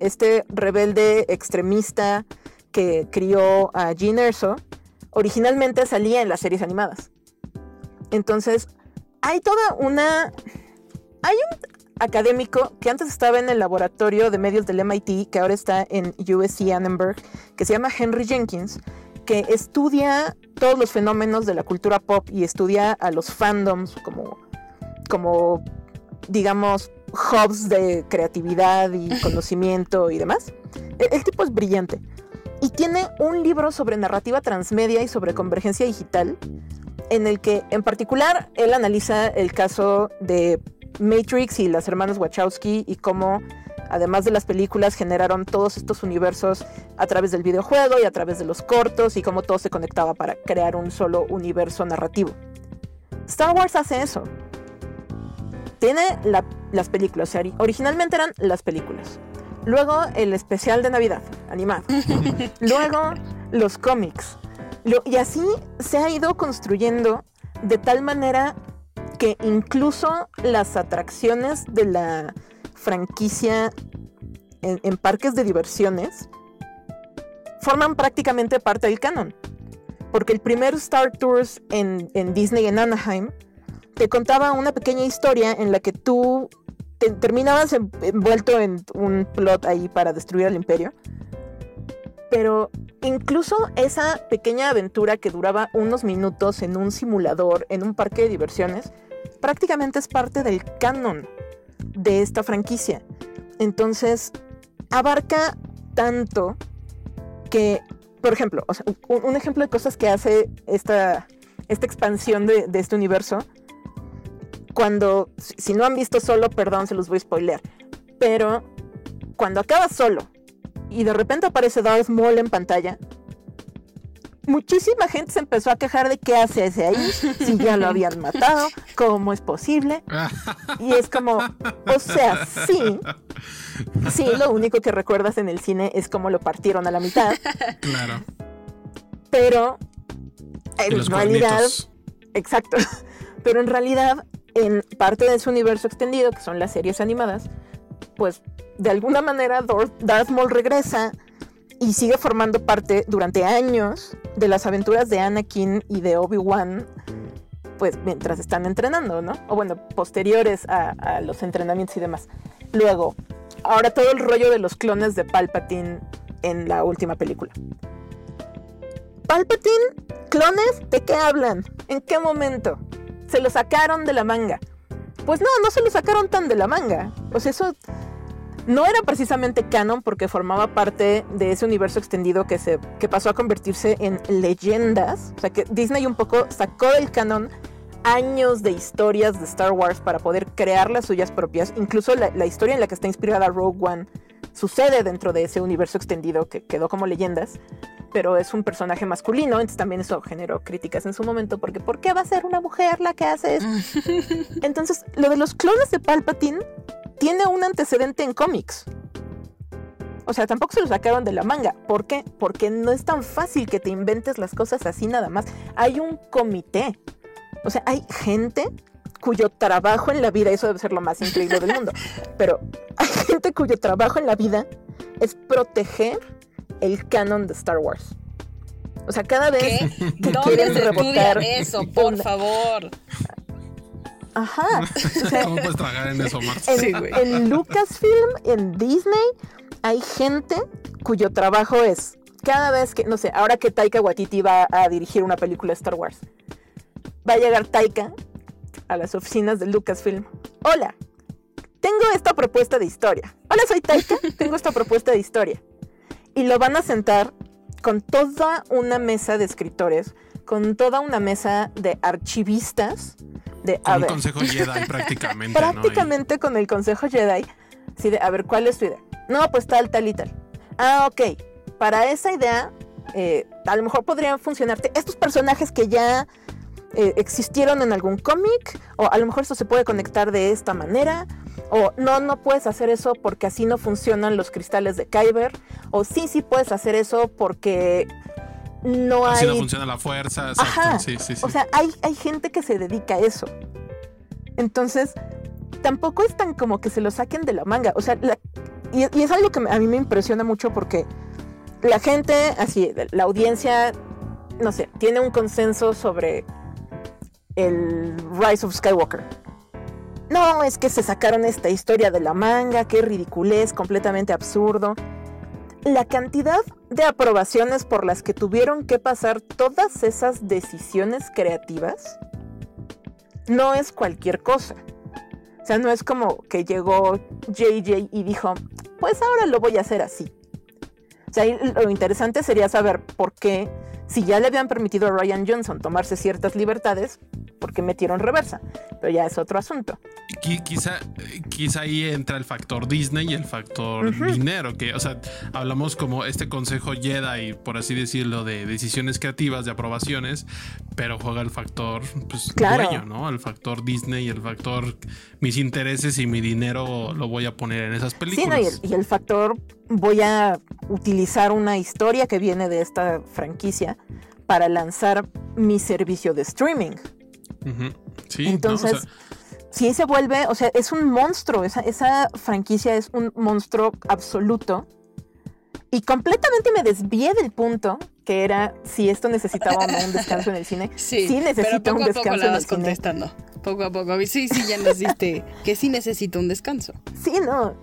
C: este rebelde extremista que crió a Jean Erso, originalmente salía en las series animadas. Entonces, hay toda una... Hay un académico que antes estaba en el laboratorio de medios del MIT, que ahora está en USC Annenberg, que se llama Henry Jenkins, que estudia todos los fenómenos de la cultura pop y estudia a los fandoms como, como digamos, hubs de creatividad y conocimiento y demás. El, el, tipo es brillante. Y tiene un libro sobre narrativa transmedia y sobre convergencia digital, en el que en particular él analiza el caso de Matrix y las hermanas Wachowski y cómo además de las películas, generaron todos estos universos a través del videojuego y a través de los cortos y cómo todo se conectaba para crear un solo universo narrativo. Star Wars hace eso. Tiene las películas, originalmente eran las películas. Luego el especial de Navidad, animado. Luego los cómics. y así se ha ido construyendo de tal manera que incluso las atracciones de la franquicia en, parques de diversiones forman prácticamente parte del canon. Porque el primer Star Tours en, Disney en Anaheim te contaba una pequeña historia en la que tú terminabas envuelto en un plot ahí para destruir al imperio. Pero incluso esa pequeña aventura que duraba unos minutos en un simulador, en un parque de diversiones, prácticamente es parte del canon de esta franquicia. Entonces, abarca tanto que, por ejemplo, un, ejemplo de cosas que hace esta, esta expansión de, este universo, cuando, si no han visto solo, perdón, se los voy a spoilear, pero cuando acaba solo y de repente aparece Darth Maul en pantalla, muchísima gente se empezó a quejar de qué hace ese ahí, si ya lo habían matado, cómo es posible. Y es como, o sea, sí. Sí, lo único que recuerdas en el cine es cómo lo partieron a la mitad.
B: Claro.
C: Pero en realidad, exacto. Pero en realidad, en parte de su universo extendido, que son las series animadas, pues de alguna manera Darth Maul regresa y sigue formando parte durante años de las aventuras de Anakin y de Obi-Wan, pues mientras están entrenando, ¿no? O bueno, posteriores a, los entrenamientos y demás. Luego, ahora todo el rollo de los clones de Palpatine en la última película. Palpatine, clones, ¿de qué hablan? ¿En qué momento? Se lo sacaron de la manga. Pues no, no se lo sacaron tan de la manga. Sea, eso no era precisamente canon porque formaba parte de ese universo extendido que, se, que pasó a convertirse en leyendas. O sea que Disney un poco sacó del canon años de historias de Star Wars para poder crear las suyas propias. Incluso la, historia en la que está inspirada Rogue One sucede dentro de ese universo extendido que quedó como leyendas. Pero es un personaje masculino, entonces también eso generó críticas en su momento, porque ¿por qué va a ser una mujer la que hace eso? Entonces, lo de los clones de Palpatine tiene un antecedente en cómics. O sea, tampoco se lo sacaron de la manga. ¿Por qué? Porque no es tan fácil que te inventes las cosas así nada más. Hay un comité. O sea, hay gente cuyo trabajo en la vida, eso debe ser lo más increíble del mundo, pero hay gente cuyo trabajo en la vida es proteger el canon de Star Wars. O sea, cada vez que quieren rebotar
A: eso, por favor.
C: Ajá.
B: ¿Cómo puedes tragar en eso,
C: En, Lucasfilm, en Disney, hay gente cuyo trabajo es cada vez que, no sé, ahora que Taika Waititi va a dirigir una película de Star Wars, va a llegar Taika a las oficinas de Lucasfilm. Hola, tengo esta propuesta de historia. Hola, soy Taika, tengo esta propuesta de historia. Y lo van a sentar con toda una mesa de escritores, con toda una mesa de archivistas de,
B: con el Consejo Jedi prácticamente.
C: prácticamente con el Consejo Jedi. Sí, de, a ver, ¿cuál es tu idea? No, pues tal, tal y tal. Ah, ok. Para esa idea, eh, a lo mejor podrían funcionarte estos personajes que ya eh, existieron en algún cómic, o a lo mejor eso se puede conectar de esta manera, o no, no puedes hacer eso porque así no funcionan los cristales de Kyber, o sí, sí puedes hacer eso porque no
B: Así
C: no
B: funciona la fuerza. Exacto. Sí, sí, sí.
C: O sea, hay, hay gente que se dedica a eso. Entonces, tampoco es tan como que se lo saquen de la manga. O sea, y, es algo que a mí me impresiona mucho porque la gente, así, la audiencia, no sé, tiene un consenso sobre el Rise of Skywalker. No, es que se sacaron esta historia de la manga, qué ridiculez, completamente absurdo. La cantidad de aprobaciones por las que tuvieron que pasar todas esas decisiones creativas no es cualquier cosa. O sea, no es como que llegó JJ y dijo, pues ahora lo voy a hacer así. O sea, lo interesante sería saber por qué, si ya le habían permitido a Ryan Johnson tomarse ciertas libertades, por qué metieron reversa. Pero ya es otro asunto.
B: Quizá, quizá ahí entra el factor Disney y el factor dinero, que, o sea, hablamos como este consejo Jedi, por así decirlo, de decisiones creativas, de aprobaciones, pero juega el factor pues, dueño, ¿no? El factor Disney y el factor mis intereses y mi dinero lo voy a poner en esas películas.
C: Sí, y, el, factor voy a utilizar una historia que viene de esta franquicia para lanzar mi servicio de streaming.
B: Sí,
C: Entonces, si se vuelve, o sea, es un monstruo, esa, esa franquicia es un monstruo absoluto. Y completamente me desvié del punto que era si esto necesitaba un descanso en el cine.
A: Sí, sí necesita un descanso poco la vas contestando. Poco a poco. Sí, sí, ya nos diste que sí necesita un descanso.
C: Sí, no.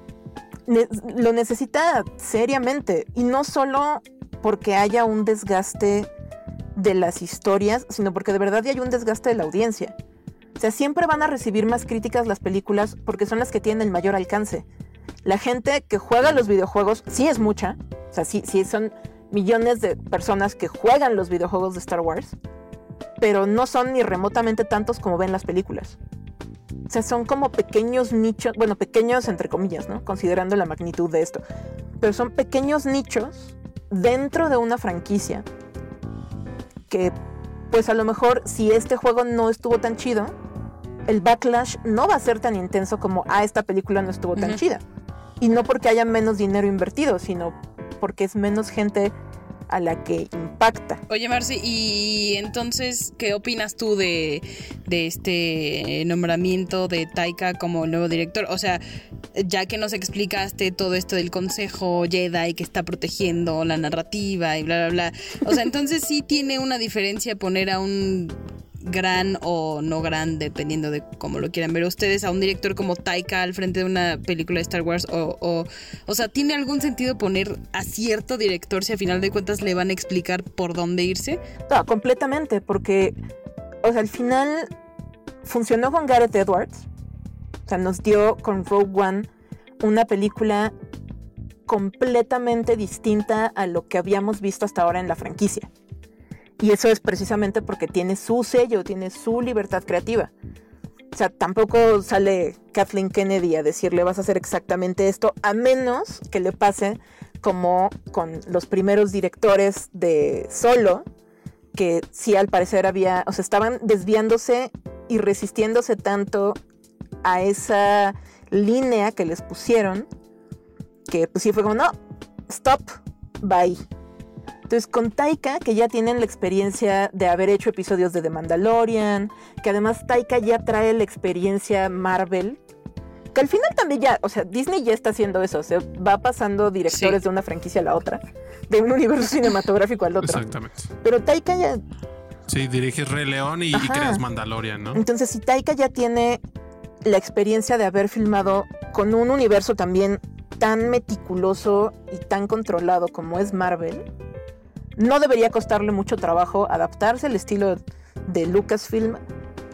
C: Lo necesita seriamente. Y no solo porque haya un desgaste de las historias, sino porque de verdad hay un desgaste de la audiencia. O sea, siempre van a recibir más críticas las películas porque son las que tienen el mayor alcance. La gente que juega los videojuegos sí es mucha, o sea, sí, sí son millones de personas que juegan los videojuegos de Star Wars, pero no son ni remotamente tantos como ven las películas. O sea, son como pequeños nichos, bueno, pequeños entre comillas, ¿no? Considerando la magnitud de esto. Pero son pequeños nichos dentro de una franquicia que, pues a lo mejor, si este juego no estuvo tan chido, el backlash no va a ser tan intenso como, ah, esta película no estuvo tan chida. Y no porque haya menos dinero invertido, sino porque es menos gente a la que impacta.
A: Oye, Marci, y entonces, ¿qué opinas tú de, de este nombramiento de Taika como nuevo director? O sea, ya que nos explicaste todo esto del Consejo Jedi que está protegiendo la narrativa y bla, bla, bla. O sea, entonces sí tiene una diferencia poner a un gran o no gran, dependiendo de cómo lo quieran ver ustedes, a un director como Taika al frente de una película de Star Wars? O, o, o sea, ¿tiene algún sentido poner a cierto director si a final de cuentas le van a explicar por dónde irse?
C: No, completamente, porque, o sea, al final funcionó con Gareth Edwards. O sea, nos dio con Rogue One una película completamente distinta a lo que habíamos visto hasta ahora en la franquicia. Y eso es precisamente porque tiene su sello, tiene su libertad creativa. O sea, tampoco sale Kathleen Kennedy a decirle vas a hacer exactamente esto, a menos que le pase como con los primeros directores de Solo, que sí al parecer había, o sea, estaban desviándose y resistiéndose tanto a esa línea que les pusieron, que pues sí fue como, no, stop, bye. Entonces, con Taika, que ya tienen la experiencia de haber hecho episodios de The Mandalorian, que además Taika ya trae la experiencia Marvel, que al final también ya, o sea, Disney ya está haciendo eso, o sea, va pasando directores de una franquicia a la otra, de un universo cinematográfico al otro.
B: Exactamente.
C: Pero Taika ya...
B: Sí, diriges Rey León y, y creas Mandalorian, ¿no?
C: Entonces, si Taika ya tiene la experiencia de haber filmado con un universo también tan meticuloso y tan controlado como es Marvel, no debería costarle mucho trabajo adaptarse al estilo de Lucasfilm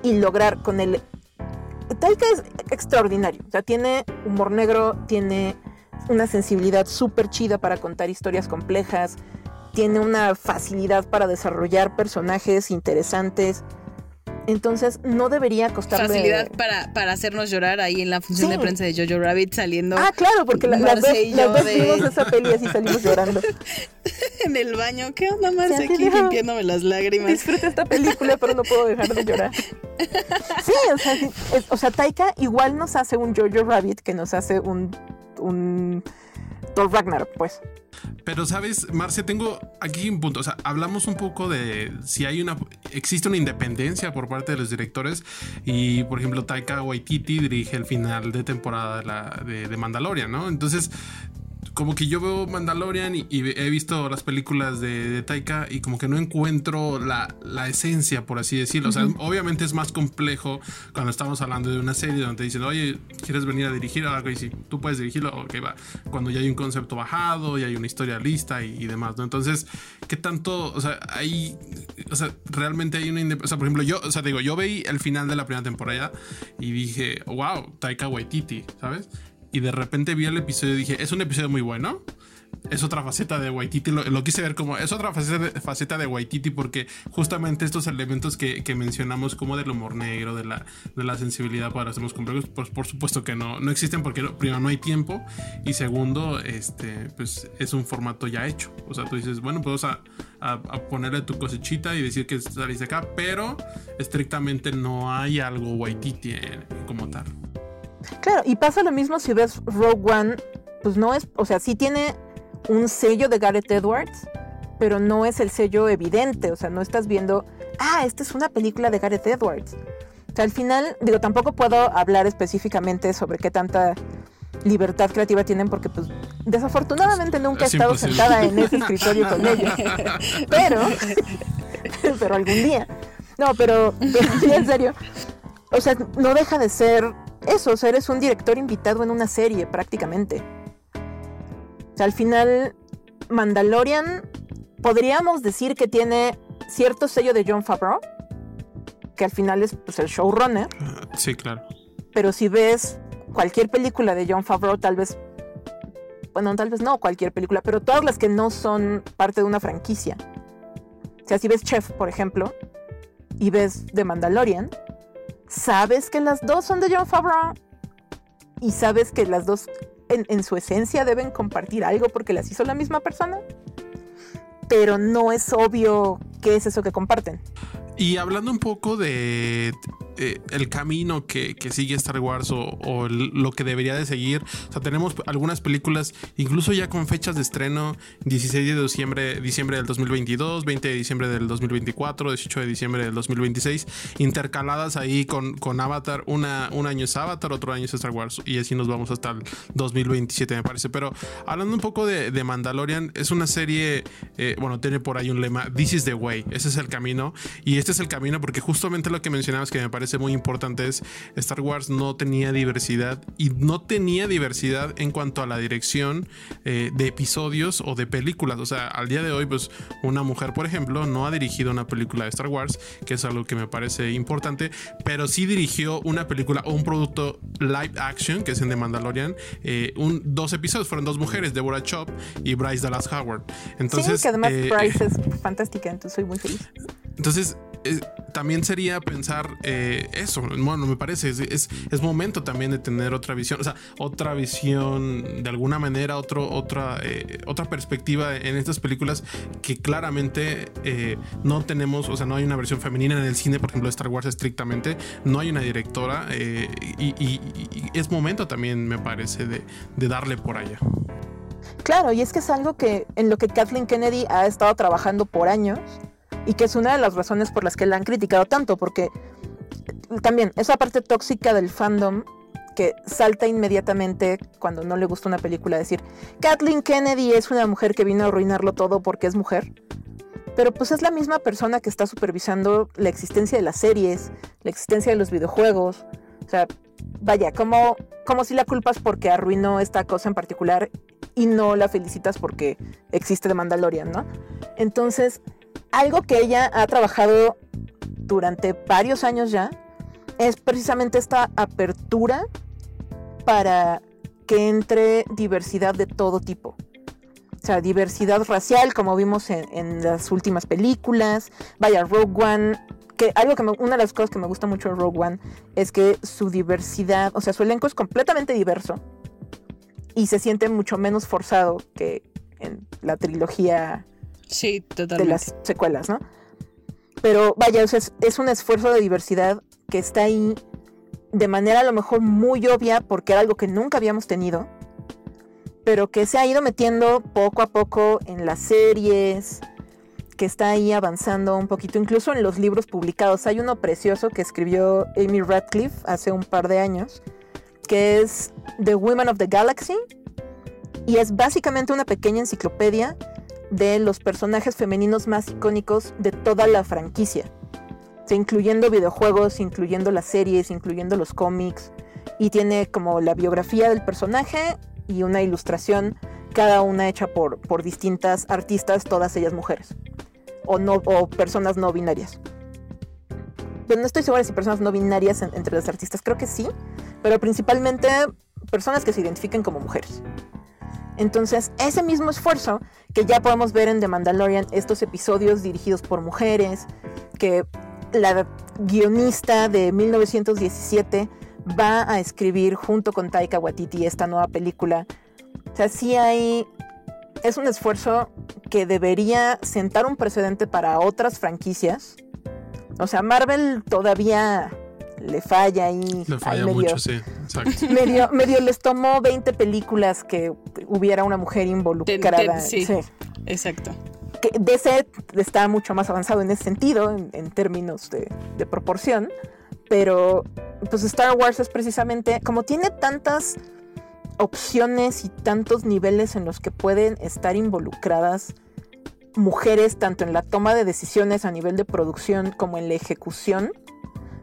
C: y lograr con el... Taika es extraordinario, o sea, tiene humor negro, tiene una sensibilidad súper chida para contar historias complejas, tiene una facilidad para desarrollar personajes interesantes entonces no debería costarle...
A: Facilidad para, para hacernos llorar ahí en la función de prensa de Jojo Rabbit saliendo...
C: Ah, claro, porque la, las dos, vimos esa peli así salimos llorando.
A: en el baño, ¿qué onda más aquí limpiándome las lágrimas?
C: Disfruta esta película, pero no puedo dejar de llorar. sí, o sea, o sea, Taika igual nos hace un Jojo Rabbit que nos hace un... un Thor Ragnarok, pues.
B: Pero sabes, Marce, tengo aquí un punto. O sea, hablamos un poco de si hay una, existe una independencia por parte de los directores y, por ejemplo, Taika Waititi dirige el final de temporada de, la, de, Mandalorian, ¿no? Entonces, como que yo veo Mandalorian y, he visto las películas de, Taika y como que no encuentro la, esencia, por así decirlo. O sea, obviamente es más complejo cuando estamos hablando de una serie donde te dicen, oye, ¿quieres venir a dirigir algo? Y si tú puedes dirigirlo, ok, va. Cuando ya hay un concepto bajado y hay una historia lista y, demás, ¿no? Entonces, ¿qué tanto, o sea, hay, o sea, realmente hay una, o sea, por ejemplo, yo, o sea, digo, yo veí el final de la primera temporada y dije, wow, Taika Waititi, ¿sabes? Y de repente vi el episodio y dije, es un episodio muy bueno. Es otra faceta de Waititi, lo, quise ver como es otra faceta de, faceta de Waititi porque justamente estos elementos que, mencionamos como del humor negro, de la, de la sensibilidad para hacernos complejos, pues por supuesto que no, no existen porque primero no hay tiempo y segundo, este, pues es un formato ya hecho. O sea, tú dices, bueno, pues a, ponerle tu cosechita y decir que saliste acá, pero estrictamente no hay algo Waititi eh, como tal.
C: Claro, y pasa lo mismo si ves Rogue One, pues no es, o sea, sí tiene un sello de Gareth Edwards, pero no es el sello evidente, o sea, no estás viendo, ah, esta es una película de Gareth Edwards. O sea, al final, digo, tampoco puedo hablar específicamente sobre qué tanta libertad creativa tienen porque pues desafortunadamente nunca he estado sentada en ese escritorio con ellos. Pero, pero algún día. No, pero, pero en serio. O sea, no deja de ser eso, o sea, eres un director invitado en una serie prácticamente. O sea, al final, Mandalorian, podríamos decir que tiene cierto sello de John Favreau, que al final es pues, el showrunner.
B: Ah, sí, claro.
C: Pero si ves cualquier película de John Favreau, tal vez, bueno, tal vez no cualquier película, pero todas las que no son parte de una franquicia. O sea, si ves Chef, por ejemplo, y ves The Mandalorian, sabes que las dos son de John Favreau y sabes que las dos en, su esencia deben compartir algo porque las hizo la misma persona, pero no es obvio qué es eso que comparten.
B: Y hablando un poco de eh, el camino que, sigue Star Wars o, lo que debería de seguir. Tenemos algunas películas, incluso ya con fechas de estreno, 16 de diciembre, diciembre del 2022, 20 de diciembre del 2024, 18 de diciembre del 2026, intercaladas ahí con, con Avatar. Una, un año es Avatar, otro año es Star Wars y así nos vamos hasta el 2027 me parece. Pero hablando un poco de, Mandalorian, es una serie, eh, bueno, tiene por ahí un lema, This is the way, ese es el camino y este es el camino porque justamente lo que mencionabas que me parece muy importante es Star Wars no tenía diversidad y no tenía diversidad en cuanto a la dirección eh, de episodios o de películas. O sea, al día de hoy, pues una mujer, por ejemplo, no ha dirigido una película de Star Wars, que es algo que me parece importante, pero sí dirigió una película o un producto live action, que es en The Mandalorian. Eh, un, dos episodios fueron dos mujeres, Deborah Chop y Bryce Dallas Howard. Entonces,
C: sí, que además eh, Bryce es fantástica, entonces soy muy feliz.
B: Entonces, también sería pensar eh, eso. Bueno, me parece, es, es, momento también de tener otra visión, o sea, otra visión de alguna manera, otro, otra, eh, otra perspectiva en estas películas que claramente eh, no tenemos, o sea, no hay una versión femenina en el cine, por ejemplo, de Star Wars estrictamente, no hay una directora y, es momento también, me parece, de, de darle por allá.
C: Claro, y es que es algo que en lo que Kathleen Kennedy ha estado trabajando por años y que es una de las razones por las que la han criticado tanto, porque también esa parte tóxica del fandom que salta inmediatamente cuando no le gusta una película decir, Kathleen Kennedy es una mujer que vino a arruinarlo todo porque es mujer. Pero pues es la misma persona que está supervisando la existencia de las series, la existencia de los videojuegos. O sea, vaya, como, como si la culpas porque arruinó esta cosa en particular y no la felicitas porque existe de Mandalorian, ¿no? Entonces, algo que ella ha trabajado durante varios años ya es precisamente esta apertura para que entre diversidad de todo tipo. O sea, diversidad racial, como vimos en, las últimas películas. Vaya, Rogue One, que algo que una de las cosas que me gusta mucho de Rogue One es que su diversidad, o sea, su elenco es completamente diverso y se siente mucho menos forzado que en la trilogía
A: Sí, totalmente. De
C: las secuelas, ¿no? Pero vaya, es, es un esfuerzo de diversidad que está ahí de manera a lo mejor muy obvia porque era algo que nunca habíamos tenido, pero que se ha ido metiendo poco a poco en las series, que está ahí avanzando un poquito, incluso en los libros publicados. Hay uno precioso que escribió Amy Radcliffe hace un par de años, que es The Women of the Galaxy, y es básicamente una pequeña enciclopedia de los personajes femeninos más icónicos de toda la franquicia, incluyendo videojuegos, incluyendo las series, incluyendo los cómics, y tiene como la biografía del personaje y una ilustración, cada una hecha por, por distintas artistas, todas ellas mujeres, o, no, o personas no binarias. No estoy segura si personas no binarias entre las artistas, creo que sí, pero principalmente personas que se identifiquen como mujeres. Entonces, ese mismo esfuerzo que ya podemos ver en The Mandalorian, estos episodios dirigidos por mujeres, que la guionista de 1917 va a escribir junto con Taika Waititi esta nueva película. O sea, sí hay... Es un esfuerzo que debería sentar un precedente para otras franquicias. O sea, Marvel todavía le falla y
B: Le falla mucho, sí, exacto.
C: Medio, medio les tomó 20 películas que hubiera una mujer involucrada.
A: sí, exacto.
C: Que DC está mucho más avanzado en ese sentido, en, términos de, de, proporción, pero pues Star Wars es precisamente, como tiene tantas opciones y tantos niveles en los que pueden estar involucradas mujeres, tanto en la toma de decisiones a nivel de producción como en la ejecución,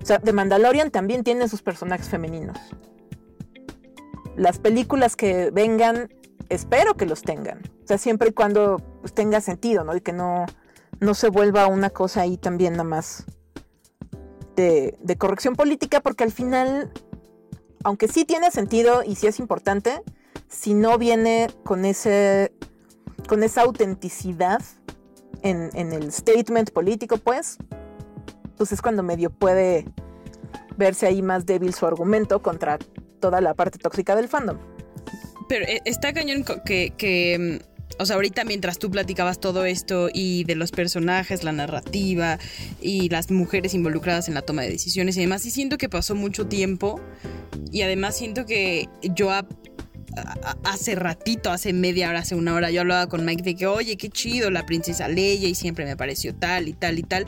C: o sea, The Mandalorian también tiene sus personajes femeninos. Las películas que vengan, espero que los tengan. O sea, siempre y cuando pues, tenga sentido, ¿no? Y que no, no se vuelva una cosa ahí también nada más de, de corrección política, porque al final, aunque sí tiene sentido y sí es importante, si no viene con ese con esa autenticidad en, en, el statement político, pues, pues es cuando medio puede verse ahí más débil su argumento contra toda la parte tóxica del fandom.
A: Pero eh, está cañón que, mm, o sea, ahorita mientras tú platicabas todo esto y de los personajes, la narrativa y las mujeres involucradas en la toma de decisiones y demás, y siento que pasó mucho tiempo y además siento que yo hace ratito, hace media hora, hace una hora, yo hablaba con Mike de que, oye, qué chido la princesa Leia y siempre me pareció tal y tal y tal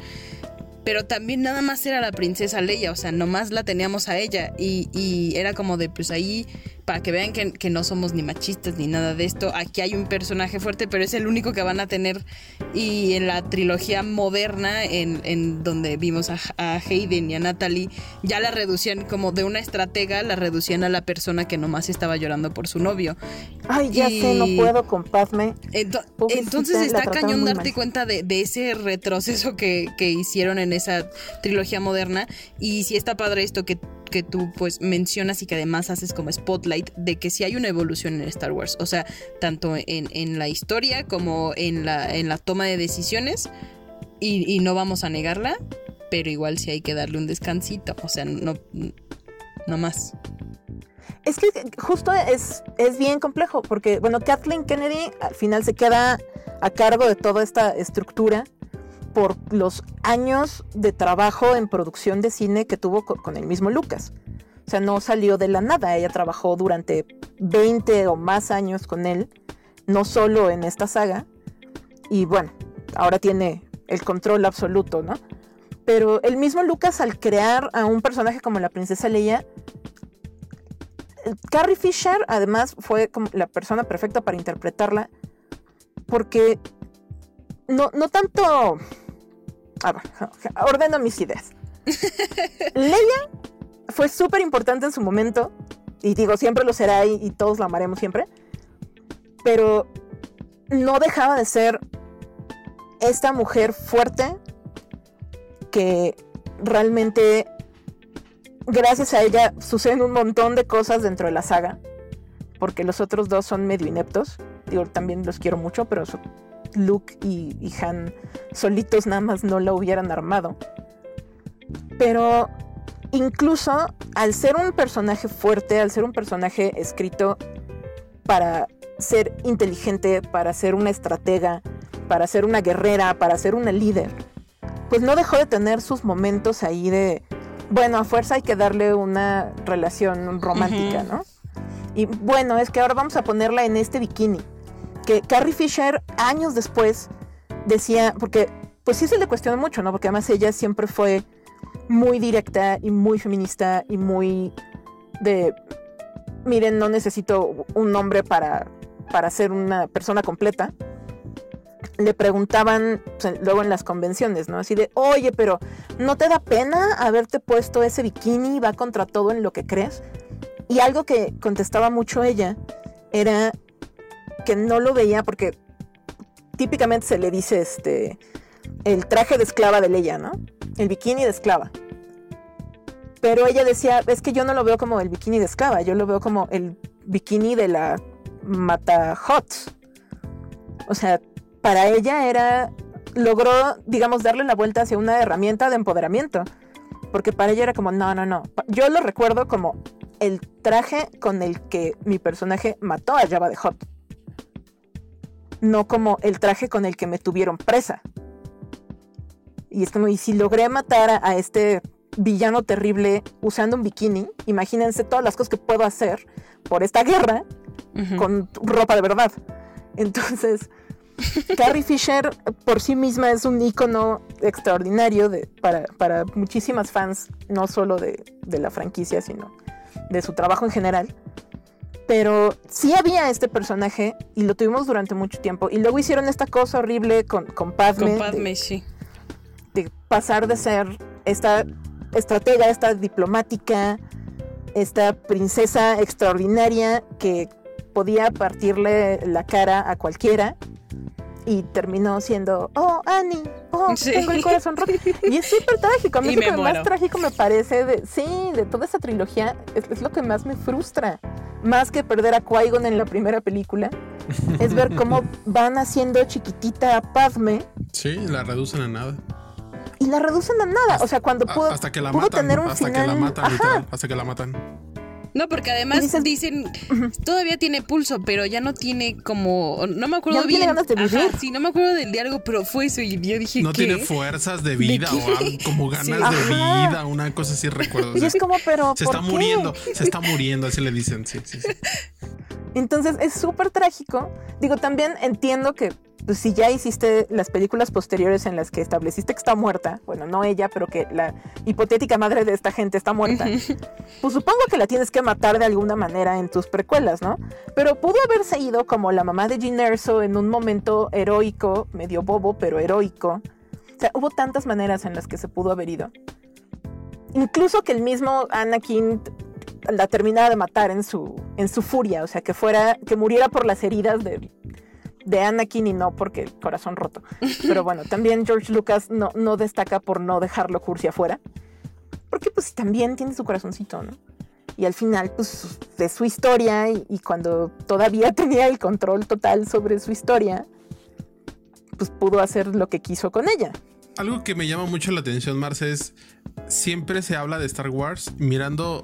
A: pero también nada más era la princesa Leia, o sea, nomás la teníamos a ella y, y era como de, pues ahí para que vean que, no somos ni machistas ni nada de esto. Aquí hay un personaje fuerte, pero es el único que van a tener. Y en la trilogía moderna, en, donde vimos a, Hayden y a Natalie, ya la reducían como de una estratega, la reducían a la persona que nomás estaba llorando por su novio.
C: Ay, ya sé, no puedo con
A: entonces está cañón darte cuenta de, ese retroceso que, que hicieron en esa trilogía moderna. Y si está padre esto que que tú pues mencionas y que además haces como spotlight de que sí hay una evolución en Star Wars. O sea, tanto en, la historia como en la, en la toma de decisiones. Y, no vamos a negarla, pero igual sí hay que darle un descansito. O sea, no, no más.
C: Es que justo es, es bien complejo, porque, bueno, Kathleen Kennedy al final se queda a cargo de toda esta estructura por los años de trabajo en producción de cine que tuvo con el mismo Lucas. O sea, no salió de la nada, ella trabajó durante 20 o más años con él, no solo en esta saga, y bueno, ahora tiene el control absoluto, ¿no? Pero el mismo Lucas al crear a un personaje como la princesa Leia, Carrie Fisher además fue la persona perfecta para interpretarla, porque no, no tanto a ver, ordeno mis ideas. Leia fue súper importante en su momento, y digo, siempre lo será y, todos la amaremos siempre, pero no dejaba de ser esta mujer fuerte que realmente, gracias a ella, suceden un montón de cosas dentro de la saga, porque los otros dos son medio ineptos, digo, también los quiero mucho, pero Luke y, Han solitos nada más no la hubieran armado. Pero incluso al ser un personaje fuerte, al ser un personaje escrito para ser inteligente, para ser una estratega, para ser una guerrera, para ser una líder, pues no dejó de tener sus momentos ahí de, bueno, a fuerza hay que darle una relación romántica, ¿no? Y bueno, es que ahora vamos a ponerla en este bikini que Carrie Fisher años después decía, porque pues sí se le cuestionó mucho, ¿no? Porque además ella siempre fue muy directa y muy feminista y muy de, miren, no necesito un hombre para para ser una persona completa, le preguntaban luego en las convenciones, ¿no? Así de, oye, pero ¿no te da pena haberte puesto ese bikini? Va contra todo en lo que crees. Y algo que contestaba mucho ella era que no lo veía porque típicamente se le dice este el traje de esclava de Leia, ¿no? El bikini de esclava. Pero ella decía, es que yo no lo veo como el bikini de esclava, yo lo veo como el bikini de la mata hot. O sea, para ella era logró, digamos, darle la vuelta hacia una herramienta de empoderamiento. Porque para ella era como, no, no, no. Yo lo recuerdo como el traje con el que mi personaje mató a Java de Hot. No como el traje con el que me tuvieron presa. Y es como, y si logré matar a, este villano terrible usando un bikini, imagínense todas las cosas que puedo hacer por esta guerra con ropa de verdad. Entonces, Carrie Fisher por sí misma es un icono extraordinario de, para, muchísimas fans, no solo de, de, la franquicia, sino de su trabajo en general. Pero sí había este personaje y lo tuvimos durante mucho tiempo. Y luego hicieron esta cosa horrible con, con Padme.
A: Con Padme, sí
C: de pasar de ser esta estratega, esta diplomática, esta princesa extraordinaria que podía partirle la cara a cualquiera y terminó siendo, oh, Annie, oh, tengo el corazón roto. Y es súper trágico. A mí lo que más trágico me parece, de, sí, de toda esta trilogía, es, lo que más me frustra. Más que perder a qui en la primera película, es ver cómo van haciendo chiquitita a Padme.
B: Sí, la reducen a nada
C: y la reducen a nada. o sea, cuando pudo,
B: hasta que la matan, tener un hasta que la matan, hasta que la matan.
A: No, porque además dicen, todavía tiene pulso, pero ya no tiene como, no me acuerdo bien.
C: Tiene ganas de vivir.
A: sí, no me acuerdo del diálogo, pero fue eso y yo dije
B: No tiene fuerzas de vida o algo, como ganas de vida, una cosa así recuerdo.
C: y es como, pero
B: se está muriendo, se está muriendo, así le dicen, sí, sí, sí.
C: Entonces es súper trágico. Digo, también entiendo que pues si ya hiciste las películas posteriores en las que estableciste que está muerta, bueno, no ella, pero que la hipotética madre de esta gente está muerta, pues supongo que la tienes que matar de alguna manera en tus precuelas, ¿no? Pero pudo haberse ido como la mamá de Jean Erso en un momento heroico, medio bobo, pero heroico. O sea, hubo tantas maneras en las que se pudo haber ido. Incluso que el mismo Anakin la terminara de matar en su, en su furia, o sea, que fuera, que muriera por las heridas de, de Anakin y no porque el corazón roto. Pero bueno, también George Lucas no, no destaca por no dejarlo cursi afuera. Porque pues también tiene su corazoncito, ¿no? Y al final, pues, de su historia y, cuando todavía tenía el control total sobre su historia, pues pudo hacer lo que quiso con ella.
B: Algo que me llama mucho la atención, Marce, es siempre se habla de Star Wars mirando,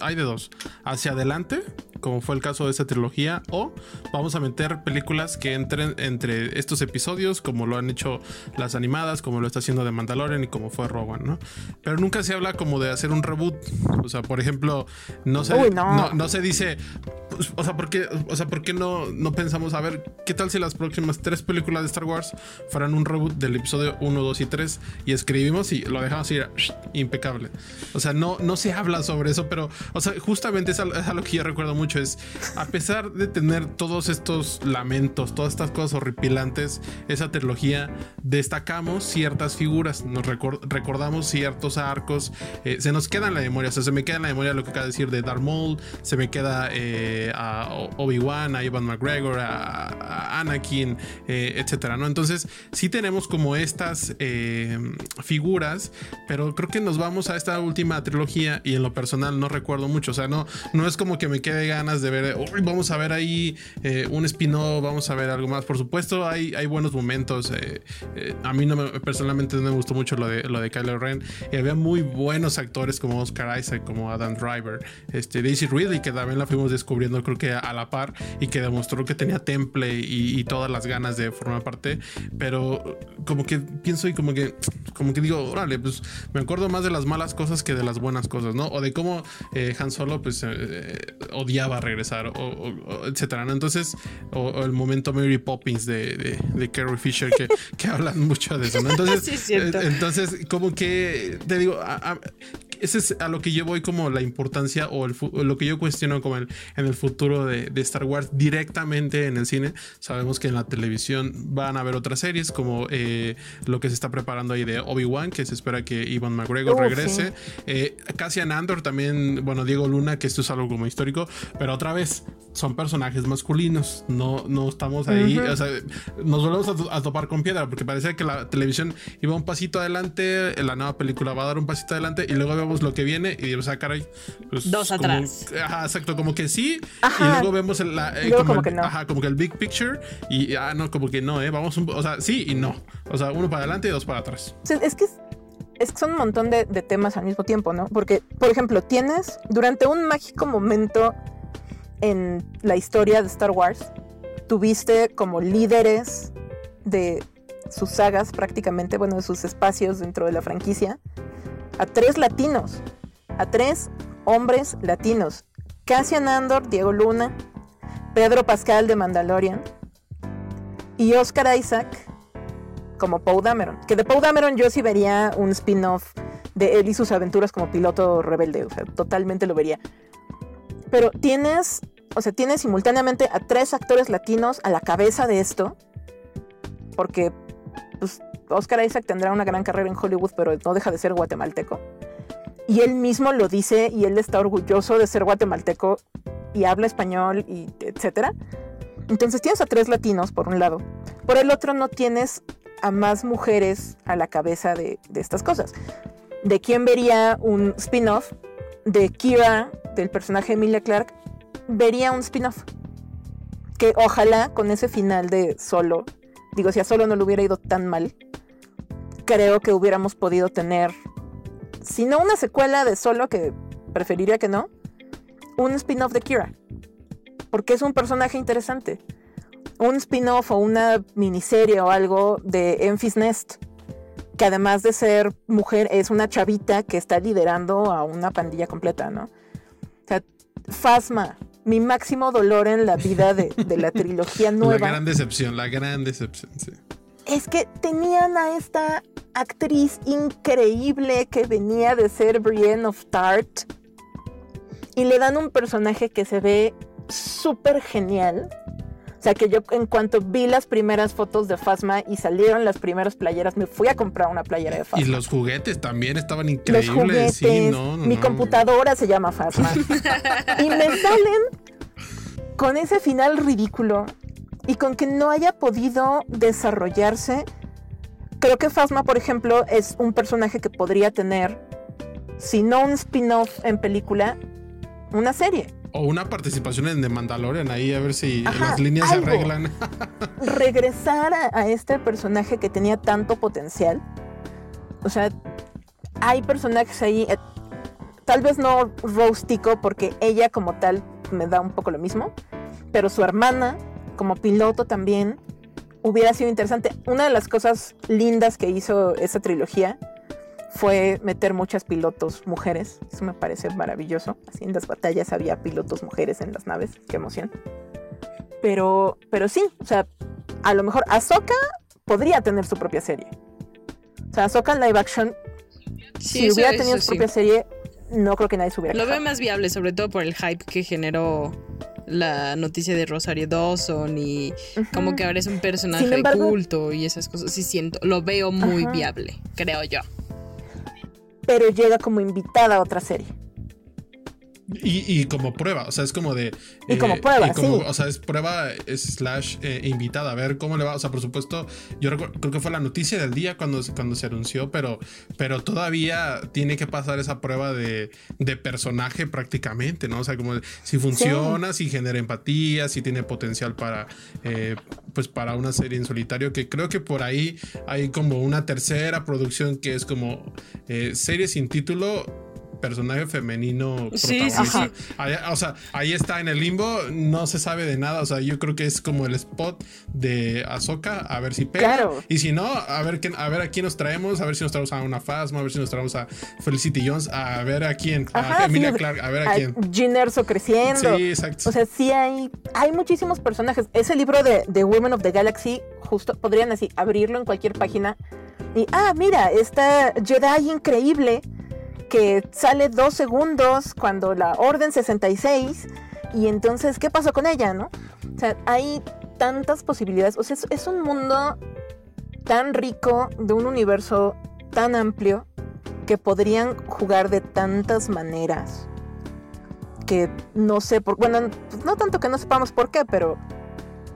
B: hay de dos, hacia adelante como fue el caso de esta trilogía, o vamos a meter películas que entren entre estos episodios, como lo han hecho las animadas, como lo está haciendo de Mandalorian y como fue Rowan, ¿no? Pero nunca se habla como de hacer un reboot. O sea, por ejemplo, no se, no. se dice, pues, o sea, ¿por qué, o sea, ¿por qué no, no pensamos, a ver, qué tal si las próximas tres películas de Star Wars fueran un reboot del episodio 1, 2 y 3 y escribimos y lo dejamos ir impecable? O sea, no, no se habla sobre eso, pero, o sea, justamente es es algo que yo recuerdo mucho a pesar de tener todos estos lamentos, todas estas cosas horripilantes, esa trilogía, destacamos ciertas figuras, nos recordamos ciertos arcos, eh, se nos queda en la memoria, se me queda en la memoria lo que acaba de decir de Darth Maul, se me queda eh, a Obi-Wan, a Ivan McGregor, a, Anakin, eh, etcétera, ¿no? Entonces, sí tenemos como estas figuras, pero creo que nos vamos a esta última trilogía y en lo personal no recuerdo mucho, o sea, no, no es como que me quede de ver, vamos a ver ahí eh, un spin-off, vamos a ver algo más. Por supuesto, hay, hay buenos momentos. Eh, eh, a mí no personalmente no me gustó mucho lo de, lo de Kylo Ren. Y había muy buenos actores como Oscar Isaac, como Adam Driver, este, Daisy Ridley, que también la fuimos descubriendo, creo que a la par, y que demostró que tenía temple y, todas las ganas de formar parte. Pero como que pienso y como que, como que digo, órale, pues me acuerdo más de las malas cosas que de las buenas cosas, ¿no? O de cómo Han Solo, pues, odiaba a regresar, o, etcétera. Entonces, o, el momento Mary Poppins de, de, Carrie Fisher, que, que, hablan mucho de eso. Entonces, eh, entonces, como que te digo, ese es a lo que yo voy como la importancia o, el, lo que yo cuestiono como el, en el futuro de, Star Wars directamente en el cine. Sabemos que en la televisión van a haber otras series como eh, lo que se está preparando ahí de Obi-Wan, que se espera que Ivan McGregor regrese. Eh, Cassian Andor también, bueno, Diego Luna, que esto es algo como histórico, pero otra vez son personajes masculinos, no, no estamos ahí, o sea, nos volvemos a, topar con piedra porque parece que la televisión iba un pasito adelante, la nueva película va a dar un pasito adelante y luego vemos lo que viene y digo, o sea, caray,
A: pues, dos atrás.
B: Ajá, exacto, como que sí, y luego vemos el, eh, como, que no. ajá, como que el big picture y ah, no, como que no, eh, vamos, un, o sea, sí y no, o sea, uno para adelante y dos para atrás.
C: Es que es que son un montón de, de, temas al mismo tiempo, ¿no? Porque, por ejemplo, tienes durante un mágico momento en la historia de Star Wars, tuviste como líderes de sus sagas prácticamente, bueno, de sus espacios dentro de la franquicia, a tres latinos, a tres hombres latinos. Cassian Andor, Diego Luna, Pedro Pascal de Mandalorian y Oscar Isaac como Poe Dameron. Que de Poe Dameron yo sí vería un spin-off de él y sus aventuras como piloto rebelde, o sea, totalmente lo vería. Pero tienes, o sea, tienes simultáneamente a tres actores latinos a la cabeza de esto, porque pues, Oscar Isaac tendrá una gran carrera en Hollywood, pero no deja de ser guatemalteco. Y él mismo lo dice y él está orgulloso de ser guatemalteco y habla español y etcétera. Entonces tienes a tres latinos por un lado. Por el otro no tienes a más mujeres a la cabeza de, de estas cosas. ¿De quién vería un spin-off? De Kira, del personaje Emilia Clark, vería un spin-off. Que ojalá con ese final de solo, digo, si a solo no le hubiera ido tan mal, creo que hubiéramos podido tener, si no una secuela de solo, que preferiría que no, un spin-off de Kira. Porque es un personaje interesante. Un spin-off o una miniserie o algo de Enfys Nest. Que además de ser mujer, es una chavita que está liderando a una pandilla completa, ¿no? O sea, Fasma, mi máximo dolor en la vida de, la trilogía nueva.
B: La gran decepción, la gran decepción, sí.
C: Es que tenían a esta actriz increíble que venía de ser Brienne of Tart y le dan un personaje que se ve súper genial sea que yo en cuanto vi las primeras fotos de Fasma y salieron las primeras playeras, me fui a comprar una playera de Fasma.
B: Y los juguetes también estaban increíbles. Los juguetes,
C: mi computadora se llama Fasma. y me salen con ese final ridículo y con que no haya podido desarrollarse. Creo que Fasma, por ejemplo, es un personaje que podría tener, si no un spin-off en película, una serie.
B: O una participación en The Mandalorian ahí, a ver si las líneas se arreglan.
C: Regresar a, este personaje que tenía tanto potencial. O sea, hay personajes ahí, eh, tal vez no Rostico, porque ella como tal me da un poco lo mismo, pero su hermana, como piloto también, hubiera sido interesante. Una de las cosas lindas que hizo esa trilogía fue meter muchas pilotos mujeres. Eso me parece maravilloso. Así en las batallas había pilotos mujeres en las naves. Qué emoción. Pero, pero sí, o sea, a lo mejor Ahsoka podría tener su propia serie. O sea, Ahsoka live action, si hubiera tenido su propia serie, no creo que nadie se hubiera
A: Lo veo más viable, sobre todo por el hype que generó la noticia de Rosario Dawson y como que ahora es un personaje culto y esas cosas. Sí siento, lo veo muy viable, creo yo
C: pero llega como invitada a otra serie.
B: Y, como prueba, o sea, es como de.
C: Y como eh, prueba, sí.
B: O sea, es prueba slash eh, invitada, a ver cómo le va. O sea, por supuesto, yo creo que fue la noticia del día cuando, cuando se anunció, pero, pero todavía tiene que pasar esa prueba de, personaje prácticamente, ¿no? O sea, como si funciona, si genera empatía, si tiene potencial para, eh, pues para una serie en solitario, que creo que por ahí hay como una tercera producción que es como serie sin título personaje femenino protagonista. o sea, ahí está en el limbo, no se sabe de nada. O sea, yo creo que es como el spot de Ahsoka, a ver si pega. Y si no, a ver, a ver a quién nos traemos, a ver si nos traemos a una Phasma, a ver si nos traemos a Felicity Jones, a ver a quién, a Emilia Clark, a ver a, quién.
C: Gin Erso creciendo.
B: Sí, exacto.
C: O sea, sí hay, hay muchísimos personajes. Ese libro de, de Women of the Galaxy, justo podrían así abrirlo en cualquier página y, ah, mira, esta Jedi increíble que sale dos segundos cuando la Orden 66 y entonces, ¿qué pasó con ella, no? O sea, hay tantas posibilidades, o sea, es, un mundo tan rico, de un universo tan amplio, que podrían jugar de tantas maneras que no sé por bueno no tanto que no sepamos por qué pero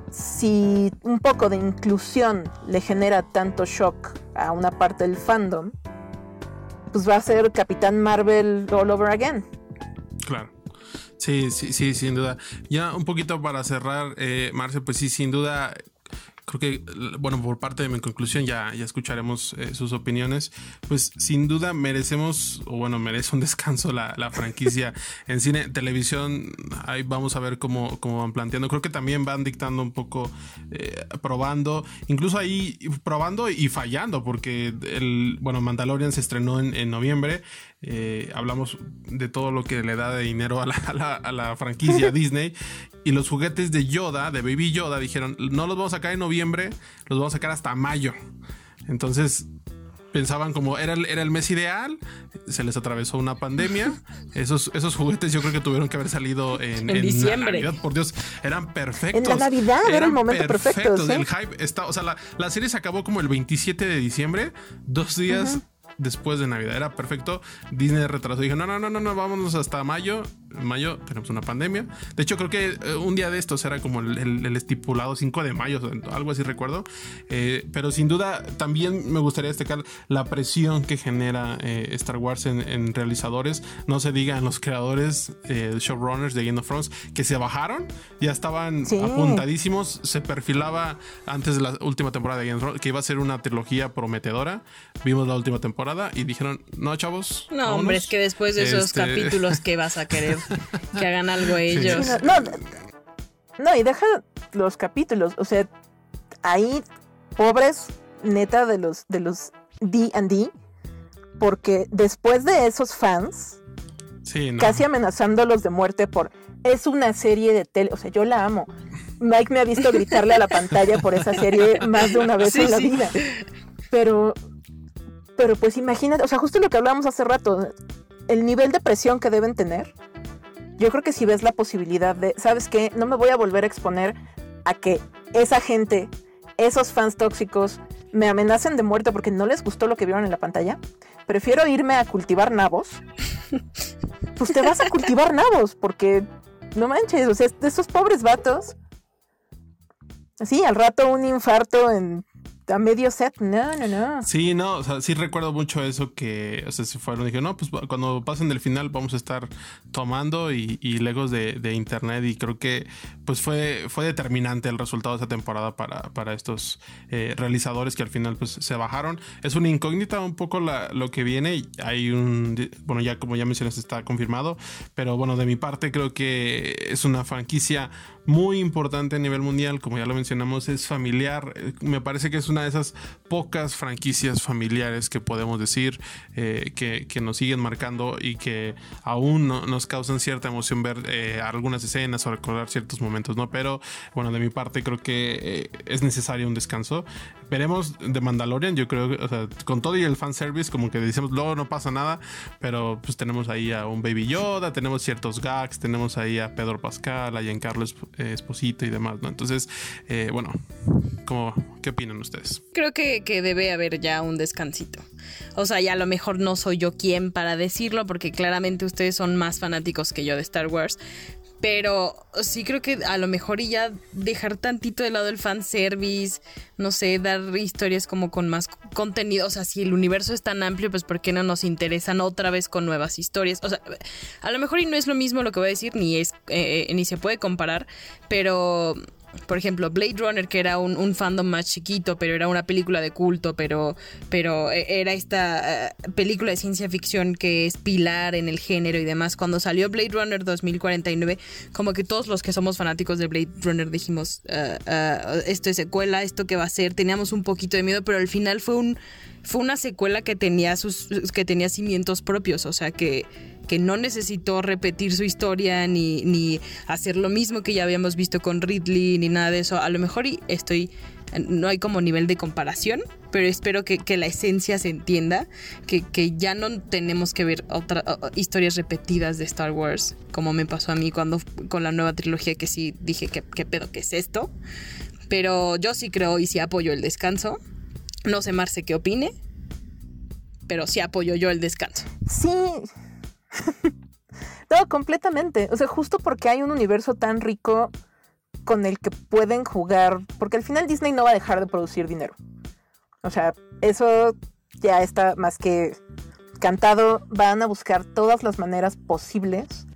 C: si un poco de inclusión le genera tanto shock a una parte del fandom pues va a ser Capitán Marvel all over again
B: claro Sí, sí, sí, sin duda. Ya un poquito para cerrar, eh, Marce, pues sí, sin duda, creo que, bueno, por parte de mi conclusión ya, ya escucharemos eh, sus opiniones. Pues sin duda merecemos, o bueno, merece un descanso la, franquicia en cine, televisión. Ahí vamos a ver cómo, cómo van planteando. Creo que también van dictando un poco, eh, probando, incluso ahí probando y fallando, porque el, bueno, Mandalorian se estrenó en, en noviembre. Eh, hablamos de todo lo que le da de dinero a la, a la, a la franquicia Disney. Y los juguetes de Yoda, de Baby Yoda, dijeron, no los vamos a sacar en noviembre, los vamos a sacar hasta mayo. Entonces pensaban como era el, era el mes ideal, se les atravesó una pandemia. Esos, esos juguetes yo creo que tuvieron que haber salido en,
A: En
B: en
A: diciembre.
B: Navidad, por Dios, eran perfectos.
C: En la Navidad era el momento perfecto.
B: El hype está, o sea, la, la serie se acabó como el 27 de diciembre, dos días después de Navidad. Era perfecto. Disney retrasó. Dijo, no, no, no, no, no, vámonos hasta mayo. Mayo tenemos una pandemia. De hecho, creo que eh, un día de estos era como el, el- el estipulado 5 de mayo, algo así recuerdo. Eh, pero sin duda, también me gustaría destacar la presión que genera eh, Star Wars en, en realizadores. No se diga en los creadores, eh, showrunners de Game of Thrones, que se bajaron, ya estaban
C: Sí.
B: apuntadísimos. Se perfilaba antes de la última temporada de Game of Thrones que iba a ser una trilogía prometedora. Vimos la última temporada y dijeron, no, chavos.
A: No,
B: vámonos".
A: hombre, es que después de esos
B: Este,
A: capítulos que vas a querer que hagan algo ellos.
C: Sí, no, no, no, y deja los capítulos, o sea, ahí pobres neta de los de los D&D porque después de esos fans
B: Sí, no.
C: casi amenazándolos de muerte por es una serie de tele, o sea, yo la amo. Mike me ha visto gritarle a la pantalla por esa serie más de una vez
A: Sí,
C: en la
A: sí.
C: vida. Pero pero pues imagínate, o sea, justo lo que hablábamos hace rato, el nivel de presión que deben tener. Yo creo que si ves la posibilidad de, ¿sabes qué? No me voy a volver a exponer a que esa gente, esos fans tóxicos, me amenacen de muerte porque no les gustó lo que vieron en la pantalla. Prefiero irme a cultivar nabos. Pues te vas a cultivar nabos porque no manches, o sea, de esos pobres vatos. Así, al rato un infarto en a medio set. No, no, no.
B: Sí, no, o sea, sí recuerdo mucho eso que, o sea, se fueron y dije, no, pues cuando pasen del final vamos a estar tomando y, y legos de, de internet y creo que pues fue, fue determinante el resultado de esta temporada para, para estos eh, realizadores que al final pues se bajaron. Es una incógnita un poco la- lo que viene. Hay un, bueno, ya como ya mencionaste está confirmado, pero bueno, de mi parte creo que es una franquicia muy importante a nivel mundial, como ya lo mencionamos, es familiar. Eh, Me parece que es una de esas pocas franquicias familiares que podemos decir eh, que, nos siguen marcando y que aún no- nos causan cierta emoción ver eh, algunas escenas o recordar ciertos momentos, ¿no? Pero bueno, de mi parte creo que eh, es necesario un descanso. Veremos de Mandalorian, yo creo, o sea, con todo y el fanservice, como que decimos, luego no pasa nada, pero pues tenemos ahí a un Baby Yoda, tenemos ciertos gags, tenemos ahí a Pedro Pascal, a Giancarlo Eh, Esposito y demás, ¿no? Entonces, eh, bueno, ¿cómo, ¿qué opinan ustedes?
A: Creo que, que debe haber ya un descansito. O sea, ya a lo mejor no soy yo quien para decirlo, porque claramente ustedes son más fanáticos que yo de Star Wars. Pero sí creo que a lo mejor y ya dejar tantito de lado el fanservice, no sé, dar historias como con más contenido. O sea, si el universo es tan amplio, pues ¿por qué no nos interesan otra vez con nuevas historias? O sea, a lo mejor y no es lo mismo lo que voy a decir, ni es, eh, ni se puede comparar, pero por ejemplo, Blade Runner, que era un, un fandom más chiquito, pero era una película de culto, pero, pero eh, era esta eh, película de ciencia ficción que es pilar en el género y demás. Cuando salió Blade Runner 2049, como que todos los que somos fanáticos de Blade Runner dijimos, "Ah, ah, esto es secuela, esto que va a ser, teníamos un poquito de miedo, pero al final fue un fue una secuela que tenía sus que tenía cimientos propios, o sea que que no necesitó repetir su historia ni, ni hacer lo mismo que ya habíamos visto con Ridley ni nada de eso. A lo mejor estoy no hay como nivel de comparación, pero espero que, la esencia se entienda, que, que, ya no tenemos que ver otras historias repetidas de Star Wars, como me pasó a mí cuando con la nueva trilogía que sí dije que qué pedo que es esto. Pero yo sí creo y sí apoyo el descanso. No sé, Marce, qué opine, pero sí apoyo yo el descanso.
C: Sí. no, completamente. O sea, justo porque hay un universo tan rico con el que pueden jugar, porque al final Disney no va a dejar de producir dinero. O sea, eso ya está más que cantado. Van a buscar todas las maneras posibles